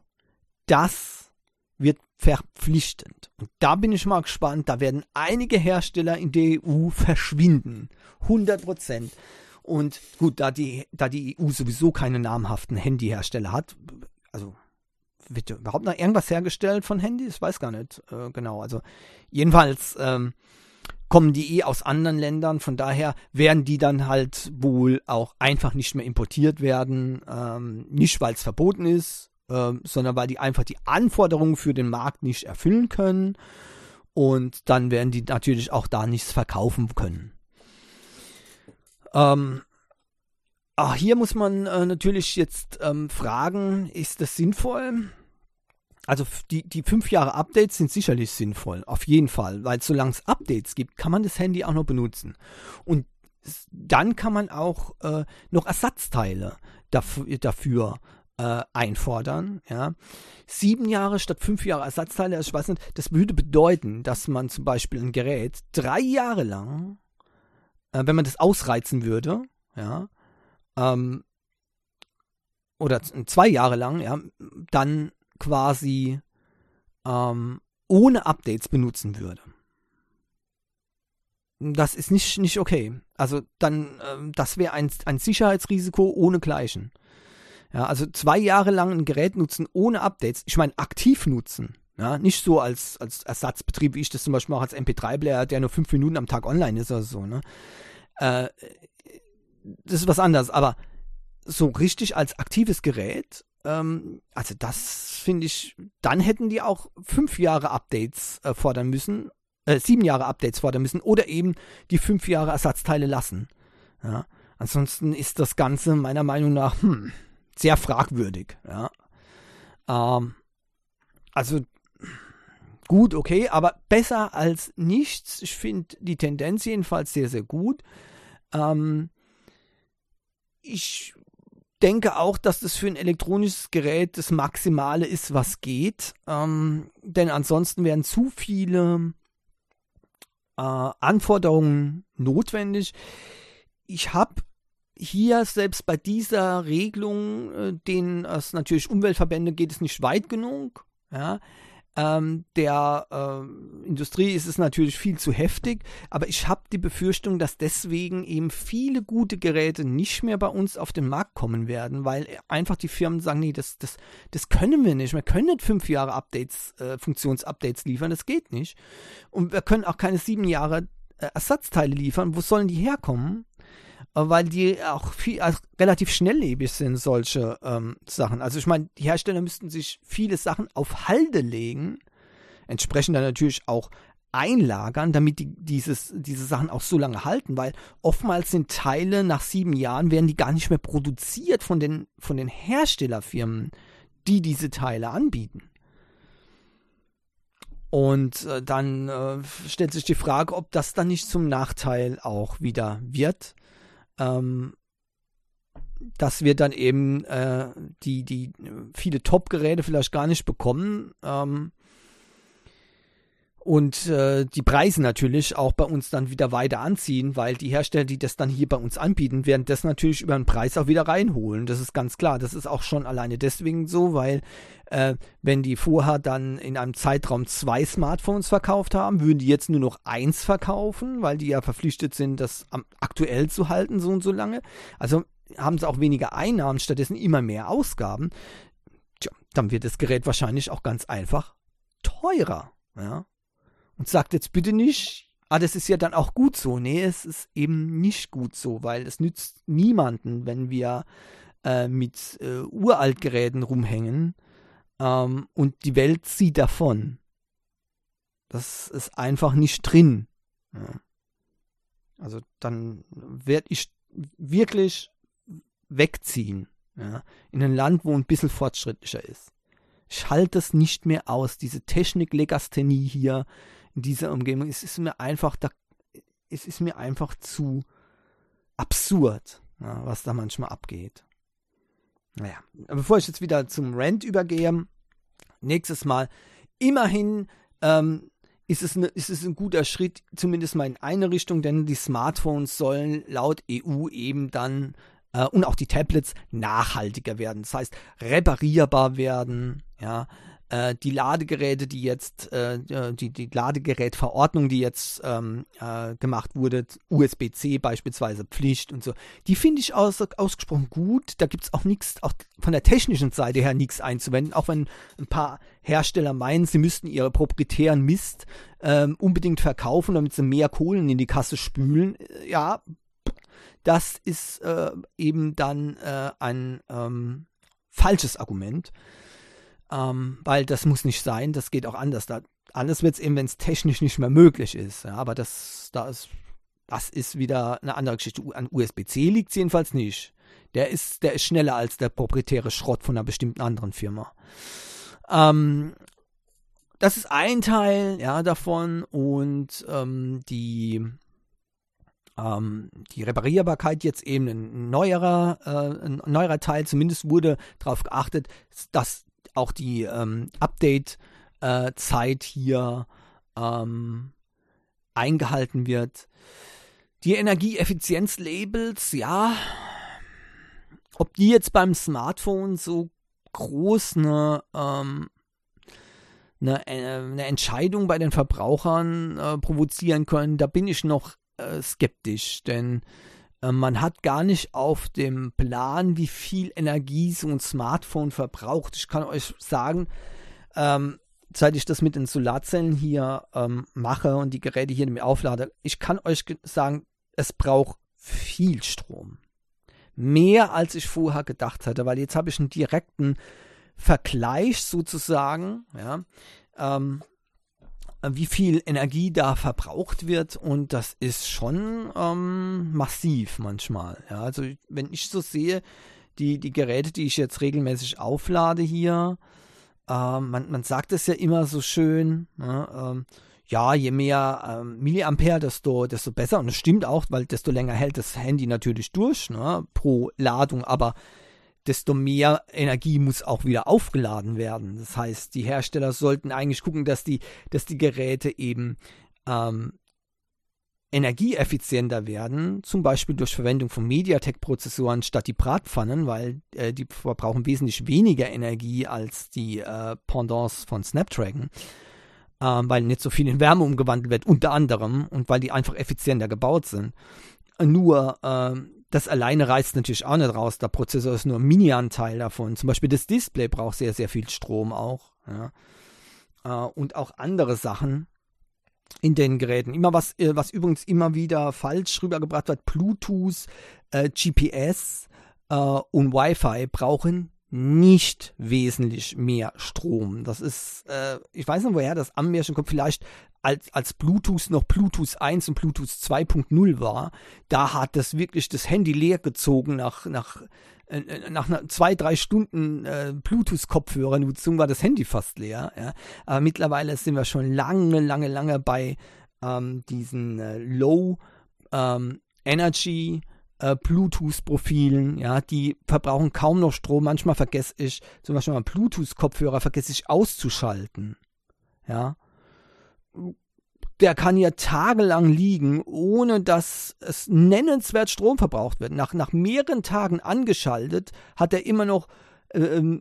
Das wird verpflichtend. Und da bin ich mal gespannt. Da werden einige Hersteller in der EU verschwinden. 100 Prozent. Und gut, da die, da die EU sowieso keine namhaften Handyhersteller hat, also wird überhaupt noch irgendwas hergestellt von Handys? Weiß gar nicht äh, genau. Also jedenfalls ähm, kommen die eh aus anderen Ländern, von daher werden die dann halt wohl auch einfach nicht mehr importiert werden. Ähm, nicht, weil es verboten ist, äh, sondern weil die einfach die Anforderungen für den Markt nicht erfüllen können. Und dann werden die natürlich auch da nichts verkaufen können. Ähm, Ach, hier muss man äh, natürlich jetzt ähm, fragen, ist das sinnvoll? Also die, die fünf Jahre Updates sind sicherlich sinnvoll, auf jeden Fall, weil solange es Updates gibt, kann man das Handy auch noch benutzen. Und dann kann man auch äh, noch Ersatzteile dafür, dafür äh, einfordern. Ja. Sieben Jahre statt fünf Jahre Ersatzteile, also ich weiß nicht, das würde bedeuten, dass man zum Beispiel ein Gerät drei Jahre lang, äh, wenn man das ausreizen würde, ja, ähm, oder zwei Jahre lang, ja, dann quasi ähm, ohne Updates benutzen würde. Das ist nicht, nicht okay. Also dann, äh, das wäre ein, ein Sicherheitsrisiko ohne Gleichen. Ja, also zwei Jahre lang ein Gerät nutzen ohne Updates. Ich meine, aktiv nutzen. Ja, nicht so als, als Ersatzbetrieb, wie ich das zum Beispiel mache als MP3-Player, der nur fünf Minuten am Tag online ist oder so. Ne? Äh, das ist was anderes. Aber so richtig als aktives Gerät, ähm, also das finde ich, dann hätten die auch fünf Jahre Updates äh, fordern müssen, äh, sieben Jahre Updates fordern müssen oder eben die fünf Jahre Ersatzteile lassen. Ja? Ansonsten ist das Ganze meiner Meinung nach hm, sehr fragwürdig. Ja? Ähm, also gut, okay, aber besser als nichts. Ich finde die Tendenz jedenfalls sehr, sehr gut. Ähm, ich denke auch, dass das für ein elektronisches Gerät das Maximale ist, was geht. Ähm, denn ansonsten wären zu viele äh, Anforderungen notwendig. Ich habe hier selbst bei dieser Regelung, äh, denen es natürlich Umweltverbände geht, es nicht weit genug. Ja, ähm, der äh, Industrie ist es natürlich viel zu heftig, aber ich habe die Befürchtung, dass deswegen eben viele gute Geräte nicht mehr bei uns auf den Markt kommen werden, weil einfach die Firmen sagen, nee, das, das, das können wir nicht. Wir können nicht fünf Jahre Updates, äh, Funktionsupdates liefern, das geht nicht. Und wir können auch keine sieben Jahre äh, Ersatzteile liefern. Wo sollen die herkommen? Weil die auch viel, also relativ schnelllebig sind, solche ähm, Sachen. Also ich meine, die Hersteller müssten sich viele Sachen auf Halde legen, entsprechend dann natürlich auch einlagern, damit die, dieses, diese Sachen auch so lange halten, weil oftmals sind Teile nach sieben Jahren werden die gar nicht mehr produziert von den, von den Herstellerfirmen, die diese Teile anbieten. Und äh, dann äh, stellt sich die Frage, ob das dann nicht zum Nachteil auch wieder wird. Ähm, dass wir dann eben äh, die, die viele Top-Geräte vielleicht gar nicht bekommen. Ähm, und äh, die Preise natürlich auch bei uns dann wieder weiter anziehen, weil die Hersteller, die das dann hier bei uns anbieten, werden das natürlich über den Preis auch wieder reinholen. Das ist ganz klar. Das ist auch schon alleine deswegen so, weil äh, wenn die vorher dann in einem Zeitraum zwei Smartphones verkauft haben, würden die jetzt nur noch eins verkaufen, weil die ja verpflichtet sind, das aktuell zu halten, so und so lange. Also haben sie auch weniger Einnahmen, stattdessen immer mehr Ausgaben. Tja, dann wird das Gerät wahrscheinlich auch ganz einfach teurer. Ja, und sagt jetzt bitte nicht, ah, das ist ja dann auch gut so. Nee, es ist eben nicht gut so, weil es nützt niemanden, wenn wir äh, mit äh, Uraltgeräten rumhängen ähm, und die Welt zieht davon. Das ist einfach nicht drin. Ja. Also dann werde ich wirklich wegziehen. Ja, in ein Land, wo ein bisschen fortschrittlicher ist. Ich halte es nicht mehr aus, diese Technik-Legasthenie hier, in dieser Umgebung. Es ist mir einfach, da, es ist mir einfach zu absurd, ja, was da manchmal abgeht. Naja, bevor ich jetzt wieder zum Rent übergehe, nächstes Mal, immerhin ähm, ist, es ne, ist es ein guter Schritt, zumindest mal in eine Richtung, denn die Smartphones sollen laut EU eben dann äh, und auch die Tablets nachhaltiger werden. Das heißt, reparierbar werden, ja, äh, die Ladegeräte, die jetzt, äh, die, die Ladegerätverordnung, die jetzt ähm, äh, gemacht wurde, USB-C beispielsweise Pflicht und so, die finde ich aus, ausgesprochen gut. Da gibt es auch nichts, auch von der technischen Seite her nichts einzuwenden, auch wenn ein paar Hersteller meinen, sie müssten ihre proprietären Mist ähm, unbedingt verkaufen, damit sie mehr Kohlen in die Kasse spülen. Äh, ja, das ist äh, eben dann äh, ein ähm, falsches Argument ähm, weil das muss nicht sein, das geht auch anders. Da, anders wird es eben, wenn es technisch nicht mehr möglich ist. Ja, aber das, da ist, das ist wieder eine andere Geschichte. An USB-C liegt es jedenfalls nicht. Der ist, der ist schneller als der proprietäre Schrott von einer bestimmten anderen Firma. Ähm, das ist ein Teil ja, davon und ähm, die, ähm, die Reparierbarkeit jetzt eben ein neuerer, äh, ein neuerer Teil. Zumindest wurde darauf geachtet, dass auch die ähm, Update-Zeit äh, hier ähm, eingehalten wird. Die Energieeffizienz-Labels, ja, ob die jetzt beim Smartphone so groß eine, ähm, eine, äh, eine, Entscheidung bei den Verbrauchern äh, provozieren können, da bin ich noch äh, skeptisch, denn äh, man hat gar nicht auf dem Plan, wie viel Energie so ein Smartphone verbraucht. Ich kann euch sagen, ähm, seit ich das mit den Solarzellen hier ähm, mache und die Geräte hier mit auflade, ich kann euch sagen, es braucht viel Strom. Mehr als ich vorher gedacht hatte, weil jetzt habe ich einen direkten Vergleich sozusagen, ja, ähm, wie viel Energie da verbraucht wird und das ist schon ähm, massiv manchmal. Ja, also wenn ich so sehe, die, die Geräte, die ich jetzt regelmäßig auflade hier, äh, man, man sagt es ja immer so schön, ne, ähm, ja, je mehr ähm, Milliampere, desto, desto besser. Und das stimmt auch, weil desto länger hält das Handy natürlich durch, ne, pro Ladung. Aber desto mehr Energie muss auch wieder aufgeladen werden. Das heißt, die Hersteller sollten eigentlich gucken, dass die, dass die Geräte eben ähm, energieeffizienter werden, zum Beispiel durch Verwendung von MediaTek-Prozessoren statt die Bratpfannen, weil äh, die verbrauchen wesentlich weniger Energie als die äh, Pendants von Snapdragon, äh, weil nicht so viel in Wärme umgewandelt wird, unter anderem, und weil die einfach effizienter gebaut sind. Nur ähm, das alleine reißt natürlich auch nicht raus. Der Prozessor ist nur ein Mini-Anteil davon. Zum Beispiel das Display braucht sehr, sehr viel Strom auch. Ja. Äh, und auch andere Sachen in den Geräten. Immer was, äh, was übrigens immer wieder falsch rübergebracht wird. Bluetooth, äh, GPS äh, und Wi-Fi brauchen nicht wesentlich mehr Strom. Das ist, ich weiß nicht, woher das Anmärchen kommt, vielleicht als, als Bluetooth noch Bluetooth 1 und Bluetooth 2.0 war, da hat das wirklich das Handy leer gezogen nach, nach, äh, äh nach zwei, drei Stunden äh, Bluetooth-Kopfhörernutzung war das Handy fast leer. Ja. Aber mittlerweile sind wir schon lange, lange, lange bei ähm, diesen äh, Low ähm, Energy äh, ja, die verbrauchen kaum noch Strom. Manchmal vergesse ich, zum Beispiel mal Bluetooth-Kopfhörer vergesse ich auszuschalten. Ja. Der kann ja tagelang liegen, ohne dass es nennenswert Strom verbraucht wird. Nach, nach mehreren Tagen angeschaltet hat er immer noch äh, ähm,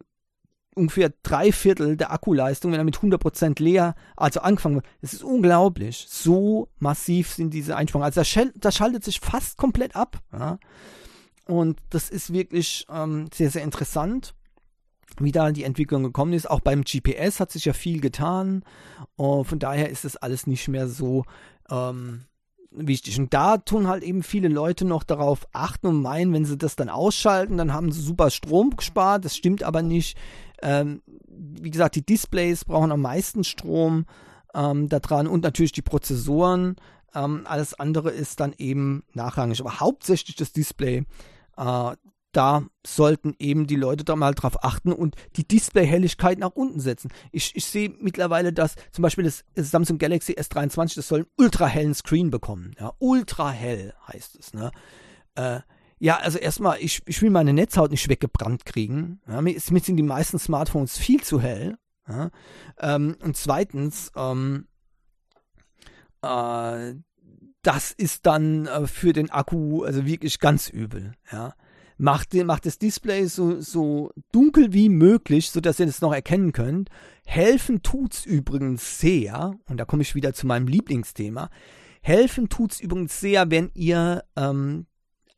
ungefähr drei Viertel der Akkuleistung, wenn er mit 100% leer, also angefangen wird. Es ist unglaublich. So massiv sind diese Einsparungen. Also das schaltet sich fast komplett ab. Ja? Und das ist wirklich ähm, sehr, sehr interessant, wie da die Entwicklung gekommen ist. Auch beim GPS hat sich ja viel getan. Und von daher ist das alles nicht mehr so ähm, wichtig. Und da tun halt eben viele Leute noch darauf achten und meinen, wenn sie das dann ausschalten, dann haben sie super Strom gespart. Das stimmt aber nicht. Ähm, wie gesagt, die Displays brauchen am meisten Strom ähm, da dran und natürlich die Prozessoren. Ähm, alles andere ist dann eben nachrangig. Aber hauptsächlich das Display. Äh, da sollten eben die Leute da mal drauf achten und die Display-Helligkeit nach unten setzen. Ich, ich sehe mittlerweile, dass zum Beispiel das Samsung Galaxy S23, das soll einen ultra hellen Screen bekommen. Ja, ultra hell heißt es. Ne? Äh, ja, also erstmal, ich, ich will meine Netzhaut nicht weggebrannt kriegen. Ja, mir, mir sind die meisten Smartphones viel zu hell. Ja, ähm, und zweitens, ähm, äh, das ist dann äh, für den Akku also wirklich ganz übel. Ja. Macht, macht das Display so, so dunkel wie möglich, sodass ihr das noch erkennen könnt. Helfen tut's übrigens sehr, und da komme ich wieder zu meinem Lieblingsthema. Helfen tut's übrigens sehr, wenn ihr ähm,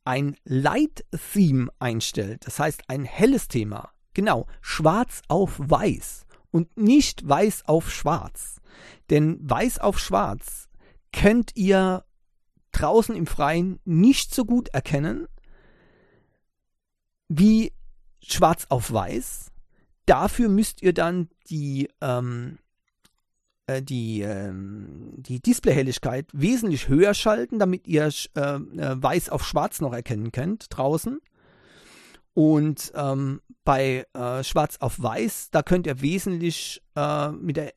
ein Light-Theme einstellt, das heißt ein helles Thema, genau, schwarz auf weiß und nicht weiß auf schwarz. Denn weiß auf schwarz könnt ihr draußen im Freien nicht so gut erkennen wie schwarz auf weiß. Dafür müsst ihr dann die ähm, äh, die, ähm, die Displayhelligkeit wesentlich höher schalten, damit ihr äh, äh, weiß auf schwarz noch erkennen könnt draußen. Und ähm, bei äh, schwarz auf weiß, da könnt ihr wesentlich äh, mit der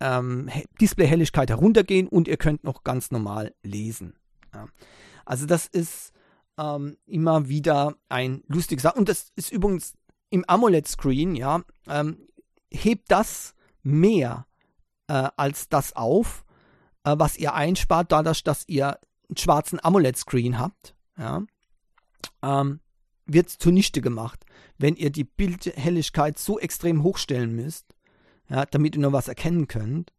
ähm, Displayhelligkeit heruntergehen und ihr könnt noch ganz normal lesen. Ja. Also das ist ähm, immer wieder ein lustiges Sache. Und das ist übrigens im AMOLED-Screen, ja, ähm, hebt das mehr äh, als das auf, äh, was ihr einspart, dadurch, dass ihr einen schwarzen AMOLED-Screen habt. Ja, ähm, wird zunichte gemacht, wenn ihr die Bildhelligkeit so extrem hochstellen müsst, ja, damit ihr nur was erkennen könnt,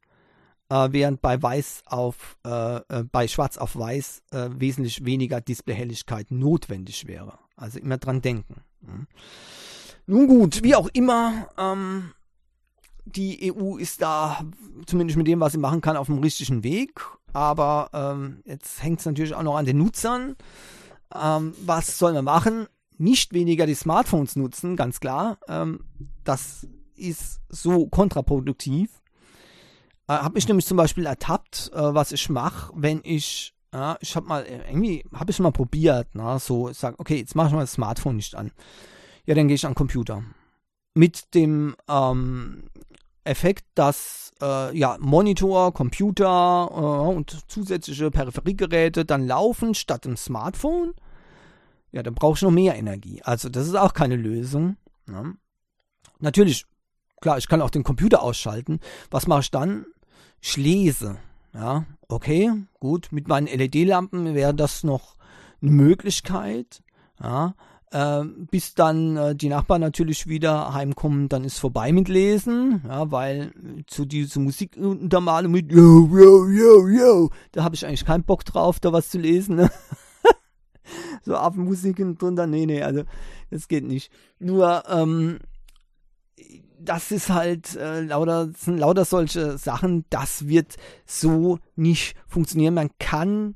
äh, während bei Weiß auf, äh, äh bei Schwarz auf Weiß äh, wesentlich weniger Displayhelligkeit notwendig wäre. Also immer dran denken. Hm. Nun gut, wie auch immer, ähm, die EU ist da, zumindest mit dem, was sie machen kann, auf dem richtigen Weg. Aber ähm, jetzt hängt es natürlich auch noch an den Nutzern. Ähm, was sollen wir machen? Nicht weniger die Smartphones nutzen, ganz klar. Ähm, das ist so kontraproduktiv. Äh, habe mich nämlich zum Beispiel ertappt, äh, was ich mache, wenn ich, ja, ich habe mal, äh, irgendwie, habe ich mal probiert, na, so, ich sage, okay, jetzt mache ich mal das Smartphone nicht an. Ja, dann gehe ich an den Computer. Mit dem ähm, Effekt, dass äh, ja, Monitor, Computer äh, und zusätzliche Peripheriegeräte dann laufen statt dem Smartphone. Ja, dann brauche ich noch mehr Energie. Also das ist auch keine Lösung. Ne? Natürlich, klar, ich kann auch den Computer ausschalten. Was mache ich dann? Ich lese. Ja, okay, gut. Mit meinen LED-Lampen wäre das noch eine Möglichkeit. Ja, äh, bis dann äh, die Nachbarn natürlich wieder heimkommen, dann ist vorbei mit Lesen, ja, weil zu dieser Musikuntermalung mit yo, yo, yo, yo, da habe ich eigentlich keinen Bock drauf, da was zu lesen. Ne? [LAUGHS] so Affenmusiken drunter, nee, nee, also das geht nicht. Nur, ähm, das ist halt äh, lauter, sind lauter solche Sachen, das wird so nicht funktionieren. Man kann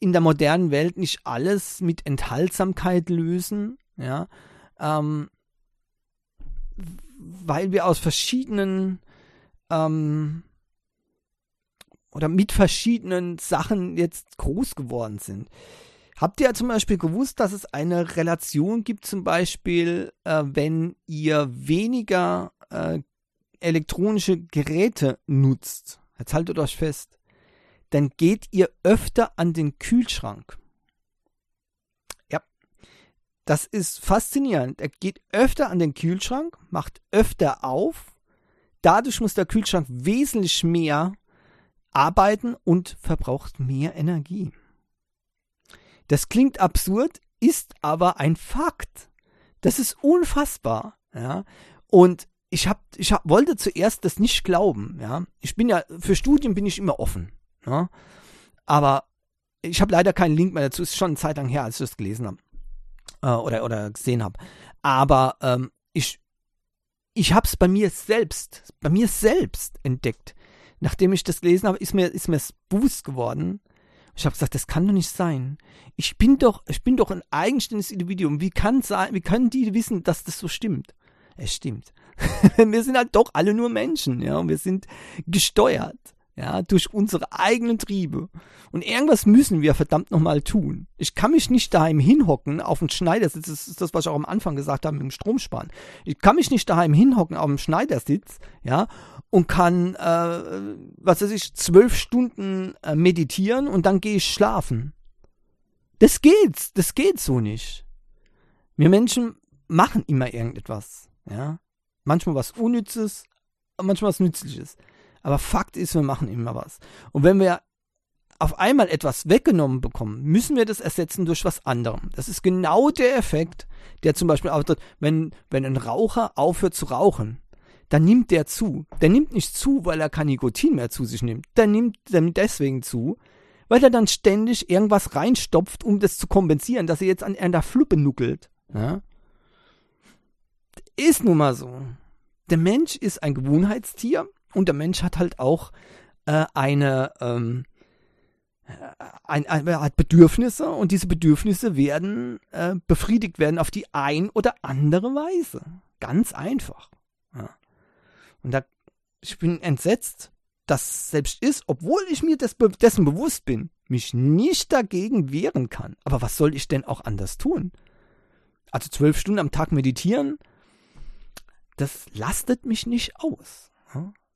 in der modernen Welt nicht alles mit Enthaltsamkeit lösen. Ja, ähm, weil wir aus verschiedenen ähm, oder mit verschiedenen Sachen jetzt groß geworden sind. Habt ihr zum Beispiel gewusst, dass es eine Relation gibt, zum Beispiel, äh, wenn ihr weniger äh, elektronische Geräte nutzt? Jetzt haltet euch fest. Dann geht ihr öfter an den Kühlschrank. Ja, das ist faszinierend. Er geht öfter an den Kühlschrank, macht öfter auf. Dadurch muss der Kühlschrank wesentlich mehr arbeiten und verbraucht mehr Energie. Das klingt absurd, ist aber ein Fakt. Das ist unfassbar, ja. Und ich hab, ich hab, wollte zuerst das nicht glauben, ja. Ich bin ja, für Studien bin ich immer offen, ja. Aber ich habe leider keinen Link mehr dazu, ist schon eine Zeit lang her, als ich das gelesen habe. Äh, oder, oder gesehen habe. Aber ähm, ich, ich habe es bei mir selbst, bei mir selbst entdeckt. Nachdem ich das gelesen habe, ist mir, ist mir es bewusst geworden, ich habe gesagt, das kann doch nicht sein. Ich bin doch, ich bin doch ein eigenständiges Individuum. Wie kann sein, wie können die wissen, dass das so stimmt? Es stimmt. [LAUGHS] wir sind halt doch alle nur Menschen, ja, und wir sind gesteuert ja, durch unsere eigenen Triebe. Und irgendwas müssen wir verdammt nochmal tun. Ich kann mich nicht daheim hinhocken auf dem Schneidersitz, das ist das, was ich auch am Anfang gesagt habe mit dem Stromsparen. Ich kann mich nicht daheim hinhocken auf dem Schneidersitz, ja, und kann, äh, was weiß ich, zwölf Stunden äh, meditieren und dann gehe ich schlafen. Das geht, das geht so nicht. Wir Menschen machen immer irgendetwas, ja. Manchmal was Unnützes, manchmal was Nützliches. Aber Fakt ist, wir machen immer was. Und wenn wir auf einmal etwas weggenommen bekommen, müssen wir das ersetzen durch was anderem. Das ist genau der Effekt, der zum Beispiel auftritt, wenn, wenn ein Raucher aufhört zu rauchen, dann nimmt der zu. Der nimmt nicht zu, weil er kein Nikotin mehr zu sich nimmt. Der nimmt, nimmt deswegen zu, weil er dann ständig irgendwas reinstopft, um das zu kompensieren, dass er jetzt an einer Fluppe nuckelt. Ja? Ist nun mal so. Der Mensch ist ein Gewohnheitstier und der Mensch hat halt auch äh, eine, ähm, ein, ein, er hat Bedürfnisse und diese Bedürfnisse werden äh, befriedigt werden auf die ein oder andere Weise. Ganz einfach. Ja. Und da, ich bin entsetzt, dass selbst ist, obwohl ich mir des, dessen bewusst bin, mich nicht dagegen wehren kann. Aber was soll ich denn auch anders tun? Also zwölf Stunden am Tag meditieren, das lastet mich nicht aus.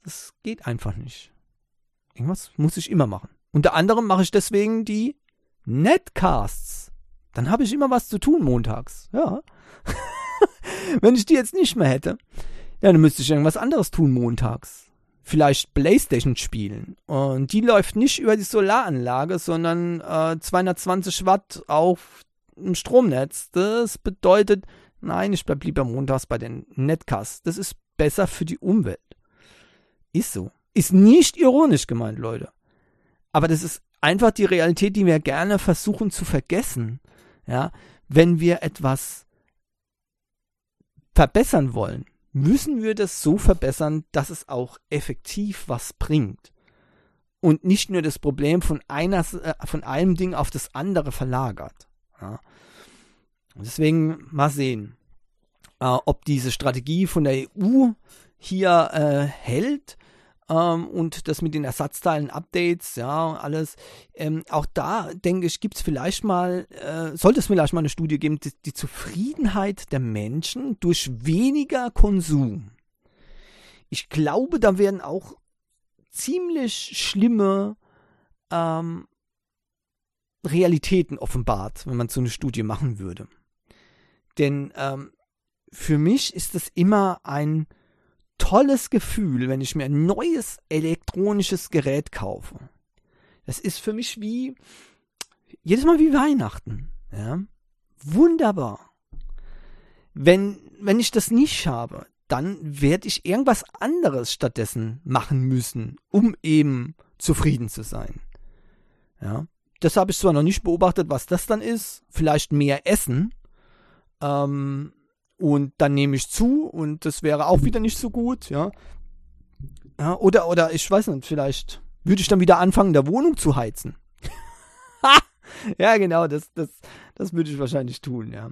Das geht einfach nicht. Irgendwas muss ich immer machen. Unter anderem mache ich deswegen die Netcasts. Dann habe ich immer was zu tun montags. Ja. [LAUGHS] Wenn ich die jetzt nicht mehr hätte, ja, dann müsste ich irgendwas anderes tun montags. Vielleicht Playstation spielen. Und die läuft nicht über die Solaranlage, sondern äh, 220 Watt auf dem Stromnetz. Das bedeutet, nein, ich bleibe lieber montags bei den Netcasts. Das ist besser für die Umwelt. Ist so. Ist nicht ironisch gemeint, Leute. Aber das ist einfach die Realität, die wir gerne versuchen zu vergessen. Ja, wenn wir etwas verbessern wollen, müssen wir das so verbessern, dass es auch effektiv was bringt. Und nicht nur das Problem von einer, äh, von einem Ding auf das andere verlagert. Ja. Deswegen mal sehen, äh, ob diese Strategie von der EU hier äh, hält ähm, und das mit den Ersatzteilen, Updates, ja, alles. Ähm, auch da, denke ich, gibt es vielleicht mal, äh, sollte es vielleicht mal eine Studie geben, die, die Zufriedenheit der Menschen durch weniger Konsum. Ich glaube, da werden auch ziemlich schlimme ähm, Realitäten offenbart, wenn man so eine Studie machen würde. Denn ähm, für mich ist es immer ein tolles Gefühl, wenn ich mir ein neues elektronisches Gerät kaufe. Das ist für mich wie jedes Mal wie Weihnachten. Ja? Wunderbar. Wenn, wenn ich das nicht habe, dann werde ich irgendwas anderes stattdessen machen müssen, um eben zufrieden zu sein. Ja. Das habe ich zwar noch nicht beobachtet, was das dann ist. Vielleicht mehr Essen. Ähm, und dann nehme ich zu und das wäre auch wieder nicht so gut, ja. ja oder, oder ich weiß nicht, vielleicht würde ich dann wieder anfangen, der Wohnung zu heizen. [LAUGHS] ja, genau, das, das, das würde ich wahrscheinlich tun, ja.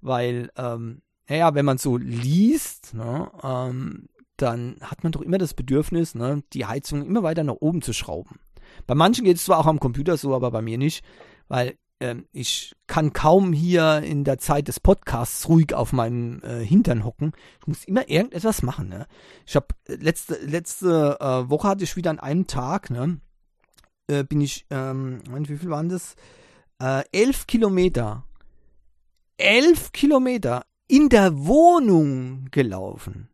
Weil, ähm, naja, wenn man so liest, ne, ähm, dann hat man doch immer das Bedürfnis, ne, die Heizung immer weiter nach oben zu schrauben. Bei manchen geht es zwar auch am Computer so, aber bei mir nicht, weil ähm, ich kann kaum hier in der Zeit des Podcasts ruhig auf meinem äh, Hintern hocken. Ich muss immer irgendetwas machen. Ne? Ich habe äh, letzte letzte äh, Woche hatte ich wieder an einem Tag, ne, äh, bin ich, ähm, wie viel waren das? Äh, elf Kilometer, elf Kilometer in der Wohnung gelaufen.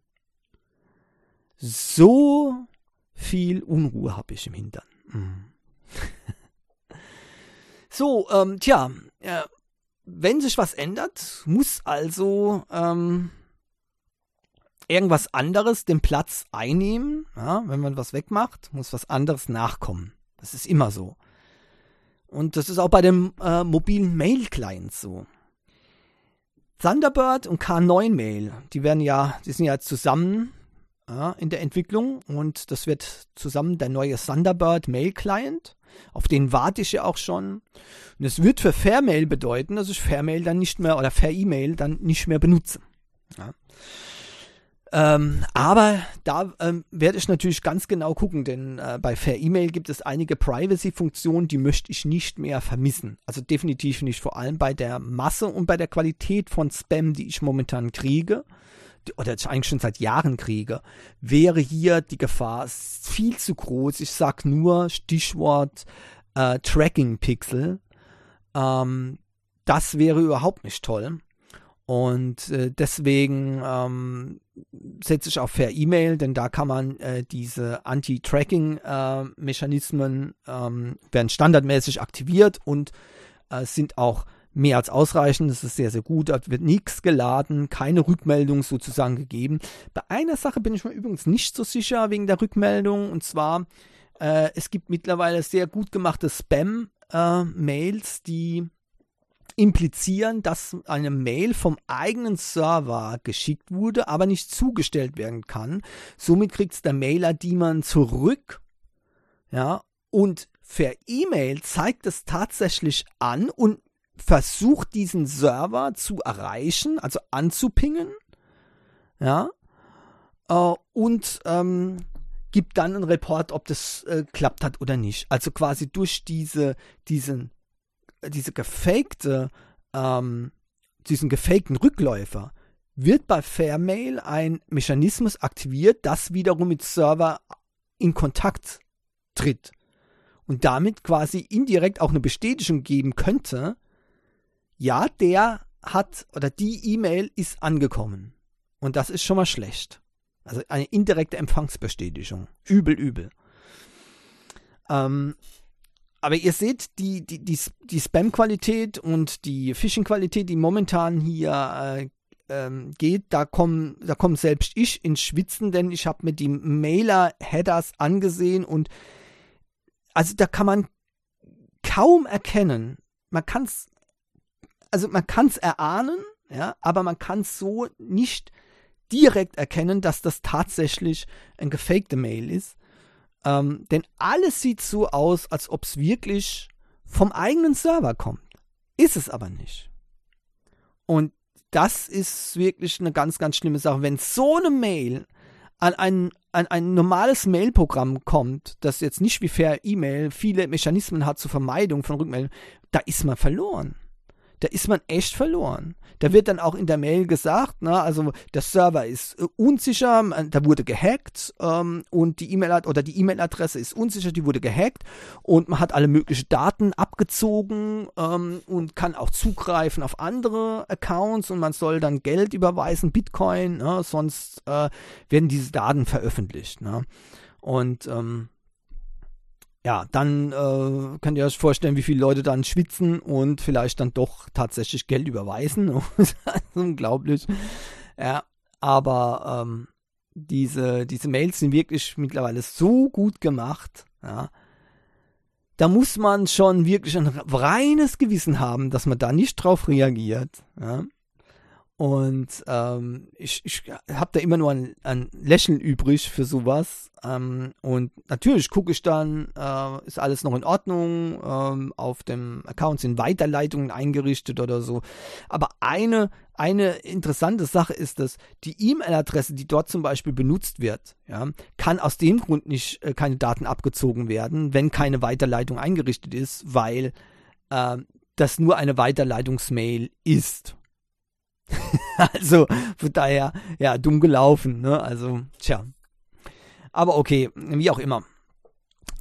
So viel Unruhe habe ich im Hintern. Mm. [LAUGHS] so, ähm, tja, äh, wenn sich was ändert, muss also ähm, irgendwas anderes den Platz einnehmen. Ja, wenn man was wegmacht, muss was anderes nachkommen. Das ist immer so. Und das ist auch bei dem äh, mobilen Mail-Client so. Thunderbird und K9 Mail, die werden ja, die sind ja zusammen ja, in der Entwicklung und das wird zusammen der neue Thunderbird Mail Client. Auf den warte ich ja auch schon. Und es wird für Fairmail bedeuten, dass ich Fairmail dann nicht mehr oder Fair E-Mail dann nicht mehr benutze. Ja. Ähm, aber da ähm, werde ich natürlich ganz genau gucken, denn äh, bei Fair E-Mail gibt es einige Privacy-Funktionen, die möchte ich nicht mehr vermissen. Also definitiv nicht, vor allem bei der Masse und bei der Qualität von Spam, die ich momentan kriege oder eigentlich schon seit Jahren kriege, wäre hier die Gefahr viel zu groß. Ich sag nur Stichwort äh, Tracking-Pixel. Ähm, das wäre überhaupt nicht toll. Und äh, deswegen ähm, setze ich auf Fair E-Mail, denn da kann man äh, diese Anti-Tracking-Mechanismen äh, ähm, werden standardmäßig aktiviert und äh, sind auch mehr als ausreichend. Das ist sehr, sehr gut. Da wird nichts geladen, keine Rückmeldung sozusagen gegeben. Bei einer Sache bin ich mir übrigens nicht so sicher wegen der Rückmeldung. Und zwar, äh, es gibt mittlerweile sehr gut gemachte Spam-Mails, äh, die implizieren, dass eine Mail vom eigenen Server geschickt wurde, aber nicht zugestellt werden kann. Somit kriegt es der Mailer die man zurück. Ja, und per E-Mail zeigt es tatsächlich an und versucht diesen Server zu erreichen, also anzupingen, ja, äh, und ähm, gibt dann einen Report, ob das äh, klappt hat oder nicht. Also quasi durch diese, diesen, diese gefakte, ähm, diesen gefakten Rückläufer wird bei Fairmail ein Mechanismus aktiviert, das wiederum mit Server in Kontakt tritt und damit quasi indirekt auch eine Bestätigung geben könnte, ja, der hat oder die E-Mail ist angekommen. Und das ist schon mal schlecht. Also eine indirekte Empfangsbestätigung. Übel, übel. Ähm, aber ihr seht, die, die, die, die Spam-Qualität und die Phishing-Qualität, die momentan hier äh, ähm, geht, da kommen, da kommt selbst ich ins Schwitzen, denn ich habe mir die Mailer-Headers angesehen und also da kann man kaum erkennen. Man kann es also man kann es erahnen, ja, aber man kann es so nicht direkt erkennen, dass das tatsächlich ein gefakte Mail ist. Ähm, denn alles sieht so aus, als ob es wirklich vom eigenen Server kommt. Ist es aber nicht. Und das ist wirklich eine ganz, ganz schlimme Sache. Wenn so eine Mail an ein, an ein normales Mailprogramm kommt, das jetzt nicht wie Fair E-Mail viele Mechanismen hat zur Vermeidung von Rückmeldungen, da ist man verloren da ist man echt verloren. Da wird dann auch in der Mail gesagt, na, also der Server ist äh, unsicher, da wurde gehackt ähm, und die E-Mail oder die E-Mail-Adresse ist unsicher, die wurde gehackt und man hat alle möglichen Daten abgezogen ähm, und kann auch zugreifen auf andere Accounts und man soll dann Geld überweisen, Bitcoin, ne, sonst äh, werden diese Daten veröffentlicht. Ne? Und ähm, ja, dann äh, könnt ihr euch vorstellen, wie viele Leute dann schwitzen und vielleicht dann doch tatsächlich Geld überweisen. [LAUGHS] unglaublich. Ja, aber ähm, diese, diese Mails sind wirklich mittlerweile so gut gemacht. Ja, da muss man schon wirklich ein reines Gewissen haben, dass man da nicht drauf reagiert. Ja. Und ähm, ich, ich habe da immer nur ein, ein Lächeln übrig für sowas. Ähm, und natürlich gucke ich dann, äh, ist alles noch in Ordnung. Ähm, auf dem Account sind Weiterleitungen eingerichtet oder so. Aber eine, eine interessante Sache ist, dass die E-Mail-Adresse, die dort zum Beispiel benutzt wird, ja, kann aus dem Grund nicht äh, keine Daten abgezogen werden, wenn keine Weiterleitung eingerichtet ist, weil äh, das nur eine Weiterleitungsmail ist. [LAUGHS] also von daher, ja, dumm gelaufen, ne? Also, tja. Aber okay, wie auch immer.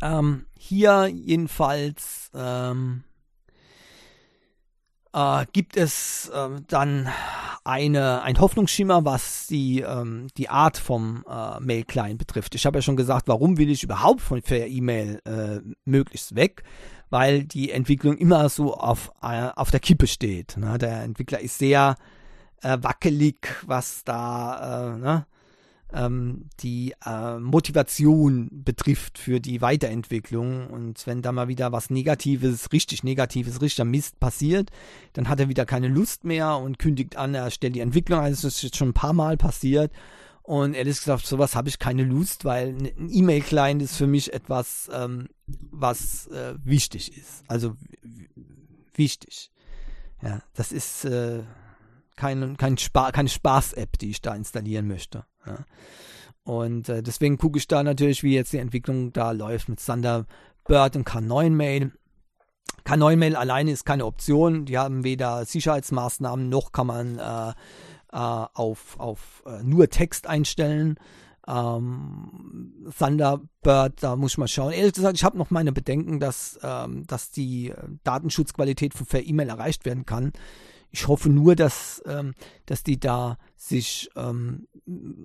Ähm, hier jedenfalls ähm, äh, gibt es äh, dann eine, ein Hoffnungsschimmer, was die, ähm, die Art vom äh, Mail-Client betrifft. Ich habe ja schon gesagt, warum will ich überhaupt von Fair E-Mail äh, möglichst weg? Weil die Entwicklung immer so auf, äh, auf der Kippe steht. Ne? Der Entwickler ist sehr äh, wackelig, was da äh, ne, ähm, die äh, Motivation betrifft für die Weiterentwicklung. Und wenn da mal wieder was Negatives, richtig Negatives, richtiger Mist passiert, dann hat er wieder keine Lust mehr und kündigt an, er stellt die Entwicklung ein. Das ist jetzt schon ein paar Mal passiert. Und ehrlich gesagt, sowas habe ich keine Lust, weil ein E-Mail-Client ist für mich etwas, ähm, was äh, wichtig ist. Also wichtig. Ja, das ist äh, kein, kein Spa keine Spaß-App, die ich da installieren möchte. Ja. Und äh, deswegen gucke ich da natürlich, wie jetzt die Entwicklung da läuft mit Thunderbird und K9-Mail. K9-Mail alleine ist keine Option. Die haben weder Sicherheitsmaßnahmen noch kann man äh, äh, auf, auf äh, nur Text einstellen. Ähm, Thunderbird, da muss ich mal schauen. Ehrlich gesagt, ich habe noch meine Bedenken, dass, ähm, dass die äh, Datenschutzqualität von per E-Mail erreicht werden kann. Ich hoffe nur, dass, ähm, dass die da sich ähm,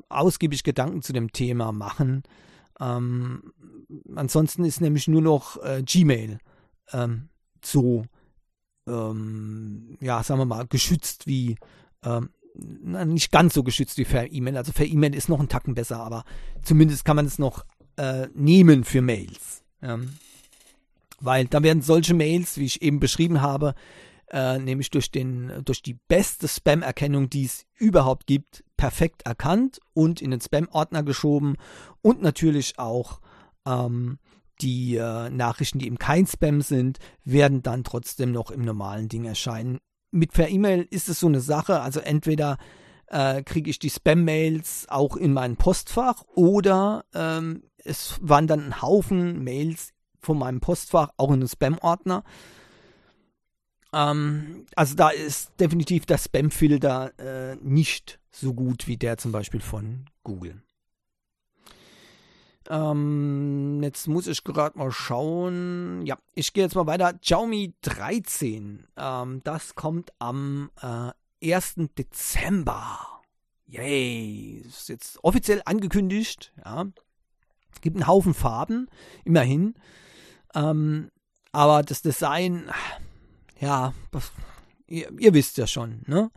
ausgiebig Gedanken zu dem Thema machen. Ähm, ansonsten ist nämlich nur noch äh, Gmail ähm, so, ähm, ja, sagen wir mal, geschützt wie, ähm, nicht ganz so geschützt wie per E-Mail. Also per E-Mail ist noch ein Tacken besser, aber zumindest kann man es noch äh, nehmen für Mails. Ja. Weil da werden solche Mails, wie ich eben beschrieben habe, äh, nämlich durch, den, durch die beste Spam-Erkennung, die es überhaupt gibt, perfekt erkannt und in den Spam-Ordner geschoben und natürlich auch ähm, die äh, Nachrichten, die eben kein Spam sind, werden dann trotzdem noch im normalen Ding erscheinen. Mit per E-Mail ist es so eine Sache, also entweder äh, kriege ich die Spam-Mails auch in mein Postfach oder ähm, es wandern ein Haufen Mails von meinem Postfach auch in den Spam-Ordner. Ähm, also da ist definitiv der Spam-Filter äh, nicht so gut wie der zum Beispiel von Google. Ähm, jetzt muss ich gerade mal schauen. Ja, ich gehe jetzt mal weiter. Xiaomi 13. Ähm, das kommt am äh, 1. Dezember. Yay. Ist jetzt offiziell angekündigt. Ja. Es gibt einen Haufen Farben, immerhin. Ähm, aber das Design ja, ihr, ihr, wisst ja schon, ne?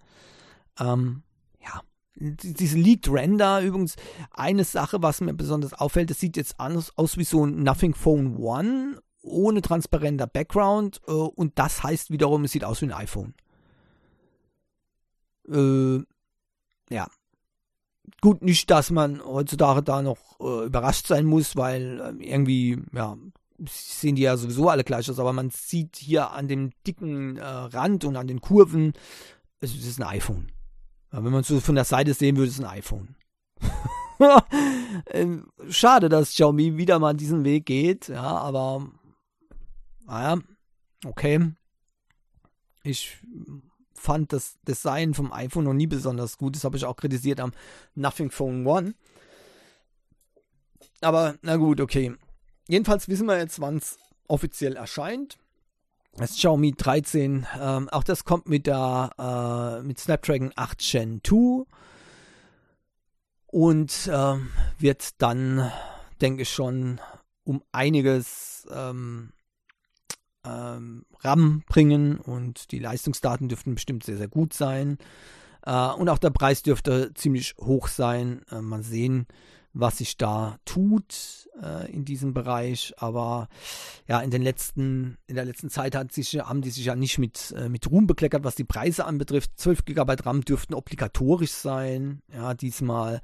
Ähm, ja, diese Leaked Render übrigens, eine Sache, was mir besonders auffällt, das sieht jetzt anders aus wie so ein Nothing Phone One ohne transparenter Background äh, und das heißt wiederum, es sieht aus wie ein iPhone. Äh, ja. Gut, nicht, dass man heutzutage da noch äh, überrascht sein muss, weil äh, irgendwie, ja, sehen die ja sowieso alle gleich aus, aber man sieht hier an dem dicken äh, Rand und an den Kurven, es ist ein iPhone. Ja, wenn man es so von der Seite sehen würde, ist es ein iPhone. [LAUGHS] Ähm, schade, dass Xiaomi wieder mal diesen Weg geht, ja, aber naja, okay. Ich fand das Design vom iPhone noch nie besonders gut. Das habe ich auch kritisiert am Nothing Phone One. Aber na gut, okay. Jedenfalls wissen wir jetzt, wann es offiziell erscheint. Das Xiaomi 13, ähm, auch das kommt mit der äh, mit Snapdragon 8 Gen 2 und ähm, wird dann, denke ich schon, um einiges ähm, ähm, RAM bringen und die Leistungsdaten dürften bestimmt sehr, sehr gut sein. Äh, und auch der Preis dürfte ziemlich hoch sein. Äh, mal sehen, was sich da tut äh, in diesem Bereich. Aber ja, in den letzten, in der letzten Zeit hat sich, haben die sich ja nicht mit, äh, mit Ruhm bekleckert, was die Preise anbetrifft. 12 GB RAM dürften obligatorisch sein. Ja, diesmal.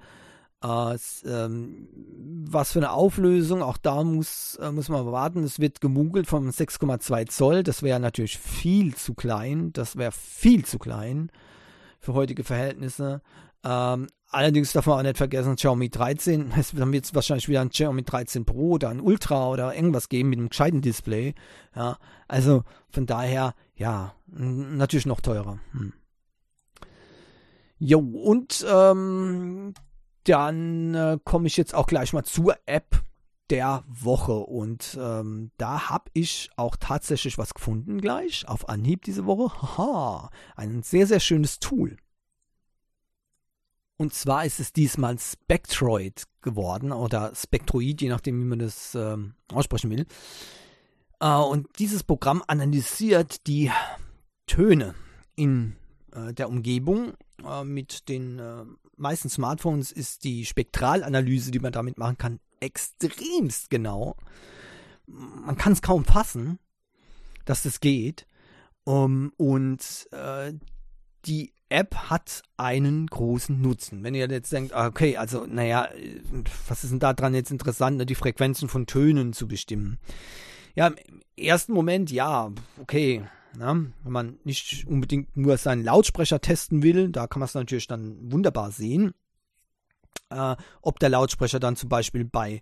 Äh, ähm, was für eine Auflösung, auch da muss, äh, muss man warten. Es wird gemugelt vom 6,2 Zoll. Das wäre natürlich viel zu klein. Das wäre viel zu klein für heutige Verhältnisse. Ähm, allerdings darf man auch nicht vergessen, Xiaomi 13, [LAUGHS] es wird es wahrscheinlich wieder ein Xiaomi 13 Pro oder ein Ultra oder irgendwas geben mit einem gescheiten Display. Ja, also von daher, ja, natürlich noch teurer. Hm. Jo, und ähm, dann äh, komme ich jetzt auch gleich mal zur App der Woche. Und ähm, da habe ich auch tatsächlich was gefunden gleich auf Anhieb diese Woche. Haha, ein sehr, sehr schönes Tool. Und zwar ist es diesmal Spectroid geworden oder Spectroid, je nachdem, wie man das ähm, aussprechen will. Äh, und dieses Programm analysiert die Töne in äh, der Umgebung. Äh, mit den äh, meisten Smartphones ist die Spektralanalyse, die man damit machen kann, extremst genau. Man kann es kaum fassen, dass das geht. Um, und äh, die App hat einen großen Nutzen. Wenn ihr jetzt denkt, ah, okay, also, naja, was ist denn da dran jetzt interessant, ne, die Frequenzen von Tönen zu bestimmen? Ja, im ersten Moment, ja, okay. Na, ne, wenn man nicht unbedingt nur seinen Lautsprecher testen will, da kann man es natürlich dann wunderbar sehen. Äh, ob der Lautsprecher dann zum Beispiel bei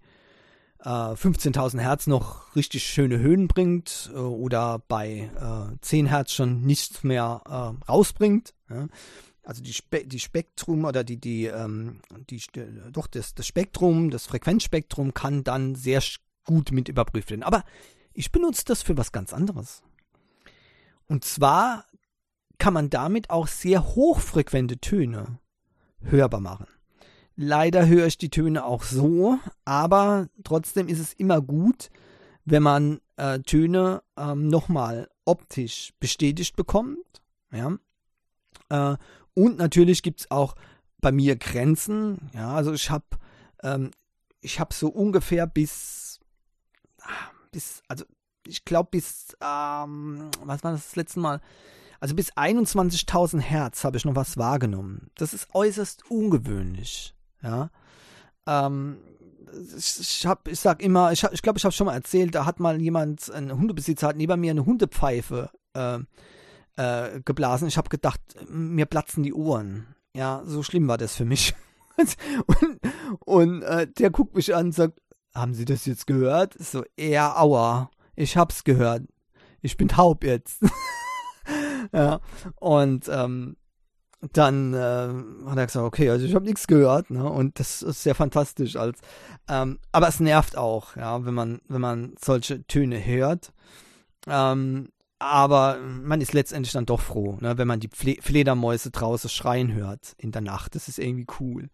äh, 15.000 Hertz noch richtig schöne Höhen bringt äh, oder bei äh, 10 Hertz schon nichts mehr äh, rausbringt. Ja? Also die, Spe die Spektrum oder die, die, ähm, die, doch das, das Spektrum, das Frequenzspektrum kann dann sehr gut mit überprüft werden. Aber ich benutze das für was ganz anderes. Und zwar kann man damit auch sehr hochfrequente Töne hörbar machen. Leider höre ich die Töne auch so, aber trotzdem ist es immer gut, wenn man äh, Töne ähm, nochmal optisch bestätigt bekommt. Ja? Äh, und natürlich gibt es auch bei mir Grenzen. Ja, also ich habe ähm, ich so ungefähr bis bis also ich glaube bis ähm, was war das, das letzte Mal also bis 21.000 Hertz habe ich noch was wahrgenommen. Das ist äußerst ungewöhnlich. Ja. Ähm, ich, ich, hab, ich sag immer, ich glaube, ich, glaub, ich habe schon mal erzählt, da hat mal jemand, ein Hundebesitzer hat neben mir eine Hundepfeife äh, äh, geblasen. Ich habe gedacht, mir platzen die Ohren. Ja, so schlimm war das für mich. [LAUGHS] und und äh, der guckt mich an und sagt, haben Sie das jetzt gehört? So, ja, aua, ich hab's gehört. Ich bin taub jetzt. [LAUGHS] ja, und ähm, dann äh, hat er gesagt, okay, also ich habe nichts gehört, ne? Und das ist sehr fantastisch als. Ähm, aber es nervt auch, ja, wenn man, wenn man solche Töne hört. Ähm, aber man ist letztendlich dann doch froh, ne, wenn man die Fle Fledermäuse draußen schreien hört in der Nacht. Das ist irgendwie cool.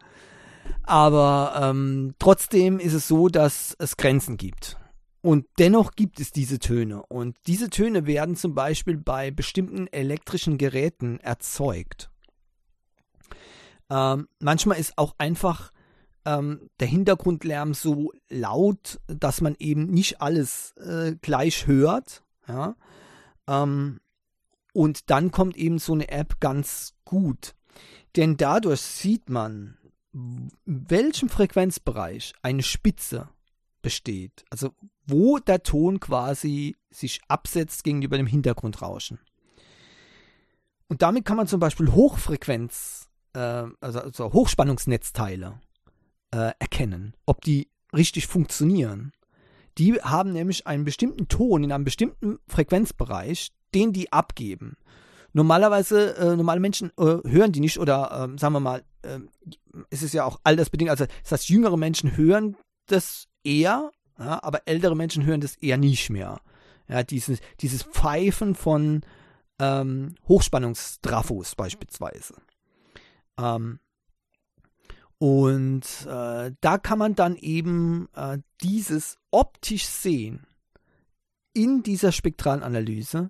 Aber ähm, trotzdem ist es so, dass es Grenzen gibt. Und dennoch gibt es diese Töne. Und diese Töne werden zum Beispiel bei bestimmten elektrischen Geräten erzeugt. Ähm, manchmal ist auch einfach ähm, der Hintergrundlärm so laut, dass man eben nicht alles äh, gleich hört. Ja? Ähm, und dann kommt eben so eine App ganz gut. Denn dadurch sieht man, in welchem Frequenzbereich eine Spitze besteht. Also wo der Ton quasi sich absetzt gegenüber dem Hintergrundrauschen. Und damit kann man zum Beispiel Hochfrequenz also, also Hochspannungsnetzteile äh, erkennen, ob die richtig funktionieren. Die haben nämlich einen bestimmten Ton in einem bestimmten Frequenzbereich, den die abgeben. Normalerweise, äh, normale Menschen äh, hören die nicht oder ähm, sagen wir mal, äh, es ist ja auch altersbedingt, also das heißt, jüngere Menschen hören das eher, ja, aber ältere Menschen hören das eher nicht mehr. Ja, dieses, dieses Pfeifen von ähm, Hochspannungstrafos beispielsweise. Ähm, und äh, da kann man dann eben äh, dieses optisch sehen in dieser Spektralanalyse.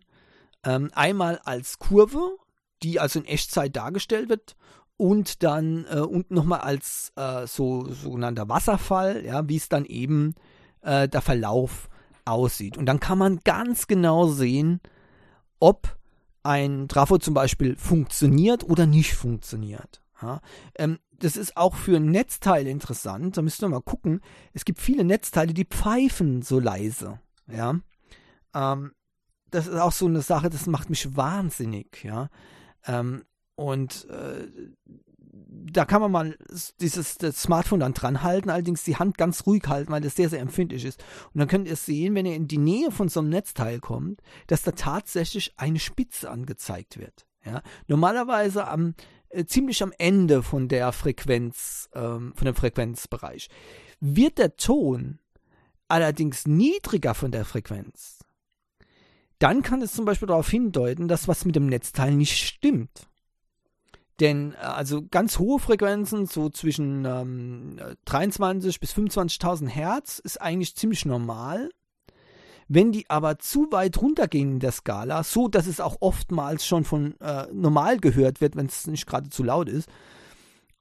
Ähm, einmal als Kurve, die also in Echtzeit dargestellt wird, und dann äh, unten nochmal als äh, so sogenannter Wasserfall, ja, wie es dann eben äh, der Verlauf aussieht. Und dann kann man ganz genau sehen, ob ein Trafo zum Beispiel funktioniert oder nicht funktioniert. Ja, ähm, das ist auch für Netzteile interessant. Da müsst ihr mal gucken. Es gibt viele Netzteile, die pfeifen so leise. Ja, ähm, das ist auch so eine Sache, das macht mich wahnsinnig. Ja, ähm, und äh, da kann man mal dieses Smartphone dann dran halten, allerdings die Hand ganz ruhig halten, weil das sehr, sehr empfindlich ist. Und dann könnt ihr sehen, wenn ihr in die Nähe von so einem Netzteil kommt, dass da tatsächlich eine Spitze angezeigt wird. Ja? Normalerweise am, äh, ziemlich am Ende von der Frequenz, ähm, von dem Frequenzbereich. Wird der Ton allerdings niedriger von der Frequenz, dann kann es zum Beispiel darauf hindeuten, dass was mit dem Netzteil nicht stimmt. Denn äh, also ganz hohe Frequenzen, so zwischen ähm, 23 bis 25.000 Hertz, ist eigentlich ziemlich normal. Wenn die aber zu weit runtergehen in der Skala, so dass es auch oftmals schon von äh, normal gehört wird, wenn es nicht gerade zu laut ist,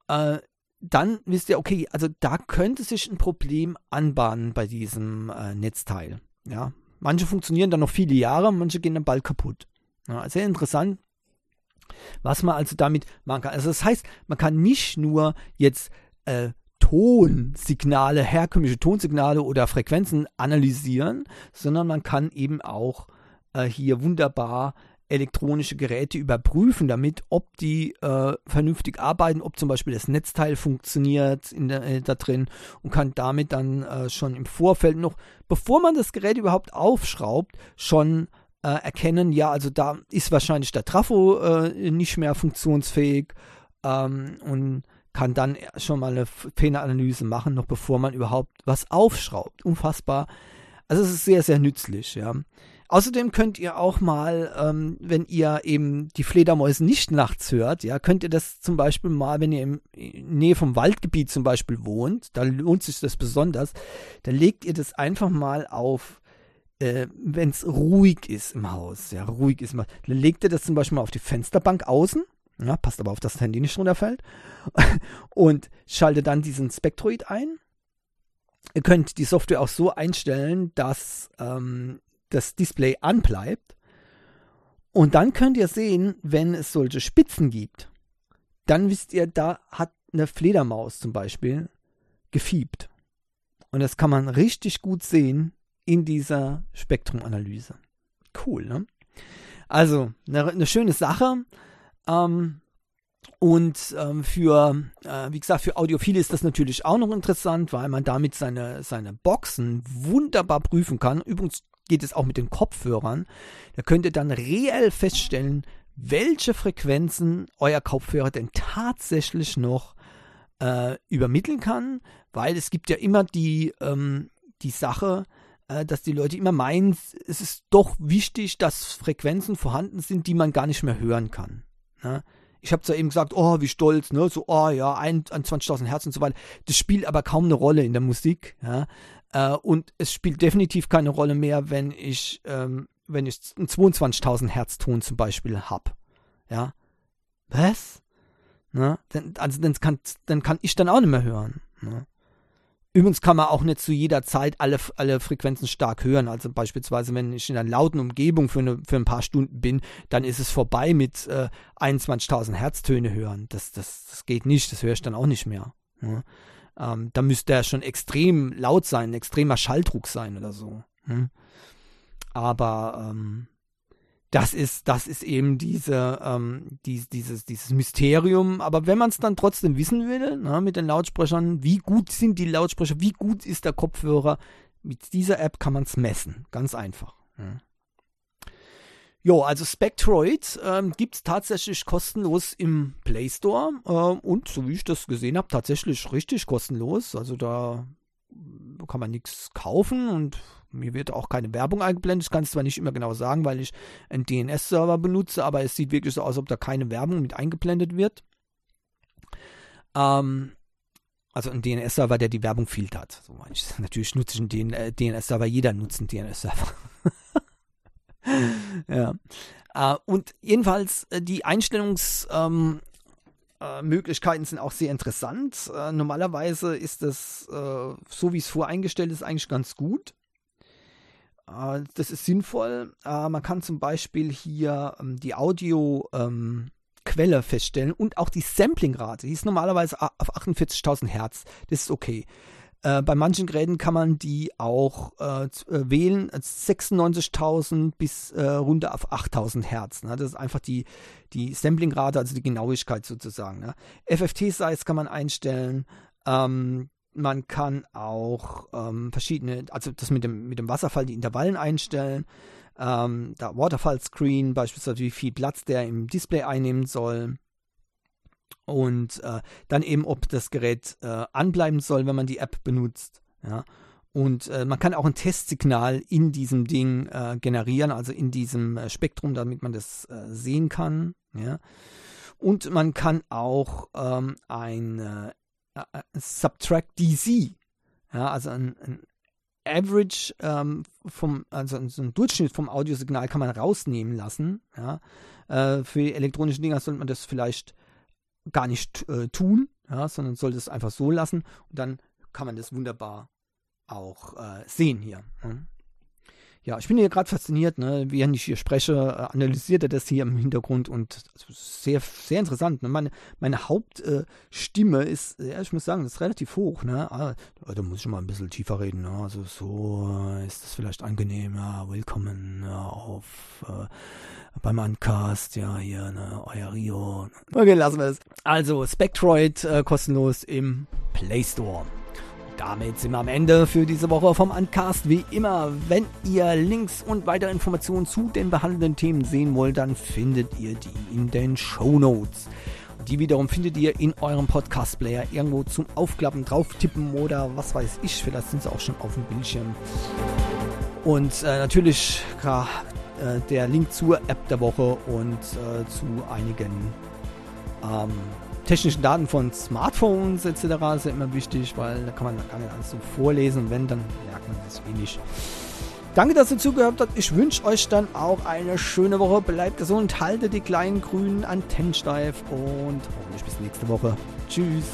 äh, dann wisst ihr, okay, also da könnte sich ein Problem anbahnen bei diesem äh, Netzteil. Ja, manche funktionieren dann noch viele Jahre, manche gehen dann bald kaputt. Ja, sehr interessant, was man also damit machen kann. Also das heißt, man kann nicht nur jetzt äh, Tonsignale, herkömmliche Tonsignale oder Frequenzen analysieren, sondern man kann eben auch äh, hier wunderbar elektronische Geräte überprüfen, damit, ob die äh, vernünftig arbeiten, ob zum Beispiel das Netzteil funktioniert in der, äh, da drin und kann damit dann äh, schon im Vorfeld noch, bevor man das Gerät überhaupt aufschraubt, schon äh, erkennen, ja, also da ist wahrscheinlich der Trafo äh, nicht mehr funktionsfähig ähm, und kann dann schon mal eine Fehleranalyse machen, noch bevor man überhaupt was aufschraubt. Unfassbar. Also es ist sehr, sehr nützlich, ja. Außerdem könnt ihr auch mal, ähm, wenn ihr eben die Fledermäuse nicht nachts hört, ja, könnt ihr das zum Beispiel mal, wenn ihr im, in Nähe vom Waldgebiet zum Beispiel wohnt, da lohnt sich das besonders, dann legt ihr das einfach mal auf äh, wenn es ruhig ist im Haus, ja, ruhig ist, dann legt ihr das zum Beispiel mal auf die Fensterbank außen, ja, passt aber auf, dass das Handy nicht runterfällt, [LAUGHS] und schaltet dann diesen Spectroid ein. Ihr könnt die Software auch so einstellen, dass ähm, das Display anbleibt. Und dann könnt ihr sehen, wenn es solche Spitzen gibt, dann wisst ihr, da hat eine Fledermaus zum Beispiel gefiebt. Und das kann man richtig gut sehen, in dieser Spektrumanalyse. Cool, ne? Also, eine, eine schöne Sache. Ähm, und ähm, für, äh, wie gesagt, für Audiophile ist das natürlich auch noch interessant, weil man damit seine, seine Boxen wunderbar prüfen kann. Übrigens geht es auch mit den Kopfhörern. Da könnt ihr dann reell feststellen, welche Frequenzen euer Kopfhörer denn tatsächlich noch äh, übermitteln kann, weil es gibt ja immer die, ähm, die Sache, äh, dass die Leute immer meinen, es ist doch wichtig, dass Frequenzen vorhanden sind, die man gar nicht mehr hören kann. Ne? Ich habe zwar eben gesagt, oh, wie stolz, ne? so, oh ja, 21.000 Hertz und so weiter. Das spielt aber kaum eine Rolle in der Musik. Ja? Äh, und es spielt definitiv keine Rolle mehr, wenn ich, ähm, wenn ich einen 22.000 Hertz Ton zum Beispiel habe. Ja? Was? Ne? also dann kann, dann kann ich dann auch nicht mehr hören. Ne? Übrigens kann man auch nicht zu jeder Zeit alle, alle Frequenzen stark hören. Also beispielsweise, wenn ich in einer lauten Umgebung für, eine, für ein paar Stunden bin, dann ist es vorbei mit äh, 21.000 Herztöne hören. Das, das, das geht nicht, das höre ich dann auch nicht mehr. Ja. Ähm, da müsste er schon extrem laut sein, ein extremer Schalldruck sein oder so. Hm? Aber ähm, das ist, das ist eben diese, ähm, die, dieses, dieses Mysterium. Aber wenn man es dann trotzdem wissen will, ne, mit den Lautsprechern, wie gut sind die Lautsprecher, wie gut ist der Kopfhörer, mit dieser App kann man es messen. Ganz einfach. Ja. Jo, also Spectroid ähm, gibt es tatsächlich kostenlos im Play Store äh, und so wie ich das gesehen habe, tatsächlich richtig kostenlos. Also da kann man nichts kaufen und mir wird auch keine Werbung eingeblendet. Ich kann es zwar nicht immer genau sagen, weil ich einen DNS-Server benutze, aber es sieht wirklich so aus, als ob da keine Werbung mit eingeblendet wird. Ähm, also ein DNS-Server, der die Werbung filtert. So meine ich. [LAUGHS] Natürlich nutze ich einen DNS-Server, jeder nutzt einen DNS-Server. [LAUGHS] ja. Äh, und jedenfalls äh, die Einstellungs- ähm, äh, Möglichkeiten sind auch sehr interessant. Äh, normalerweise ist das, äh, so wie es voreingestellt ist, eigentlich ganz gut. Äh, das ist sinnvoll. Äh, man kann zum Beispiel hier ähm, die Audioquelle ähm, feststellen und auch die Samplingrate. Die ist normalerweise auf 48.000 Hertz. Das ist okay. Äh, bei manchen Geräten kann man die auch äh, äh wählen, 96.000 bis äh, runter auf 8.000 Hertz. Ne? Das ist einfach die, die Samplingrate, also die Genauigkeit sozusagen. Ne? FFT-Size kann man einstellen. Ähm, man kann auch ähm, verschiedene, also das mit dem, mit dem Wasserfall, die Intervallen einstellen. Ähm, da Waterfall Screen, beispielsweise wie viel Platz der im Display einnehmen soll und äh, dann eben, ob das Gerät äh, anbleiben soll, wenn man die App benutzt. Ja. Und äh, man kann auch ein Testsignal in diesem Ding äh, generieren, also in diesem äh, Spektrum, damit man das äh, sehen kann. Ja. Und man kann auch ähm, ein Subtract DC, ja, also ein, ein Average ähm, vom, also so ein Durchschnitt vom Audiosignal kann man rausnehmen lassen. Ja. für elektronische Dinger sollte man das vielleicht gar nicht äh, tun, ja, sondern sollte es einfach so lassen und dann kann man das wunderbar auch äh, sehen hier. Ne? Ja, ich bin hier gerade fasziniert, ne? während ich hier spreche, äh, analysiert er das hier im Hintergrund und sehr, sehr interessant. Ne? Meine, meine Hauptstimme äh, ist, ja, ich muss sagen, ist relativ hoch. Ne? Ah, da muss ich mal ein bisschen tiefer reden. Ne? Also so äh, ist das vielleicht angenehm. Ja, willkommen ja, auf äh, beim Uncast, ja, hier, ne, euer Rio. Okay, lassen wir es. Also, Spectroid äh, kostenlos im Play Store. Damit sind wir am Ende für diese Woche vom Uncast. Wie immer, wenn ihr Links und weitere Informationen zu den behandelten Themen sehen wollt, dann findet ihr die in den Show Notes. Die wiederum findet ihr in eurem Podcast-Player irgendwo zum Aufklappen, drauf tippen oder was weiß ich. Vielleicht sind sie auch schon auf dem Bildschirm. Und äh, natürlich äh, der Link zur App der Woche und äh, zu einigen ähm, technischen Daten von Smartphones etc. ja immer wichtig, weil da kann man gar nicht alles so vorlesen. Wenn, dann merkt man das wenig. Danke, dass ihr zugehört habt. Ich wünsche euch dann auch eine schöne Woche. Bleibt gesund, haltet die kleinen grünen Antennen steif und hoffentlich bis nächste Woche. Tschüss.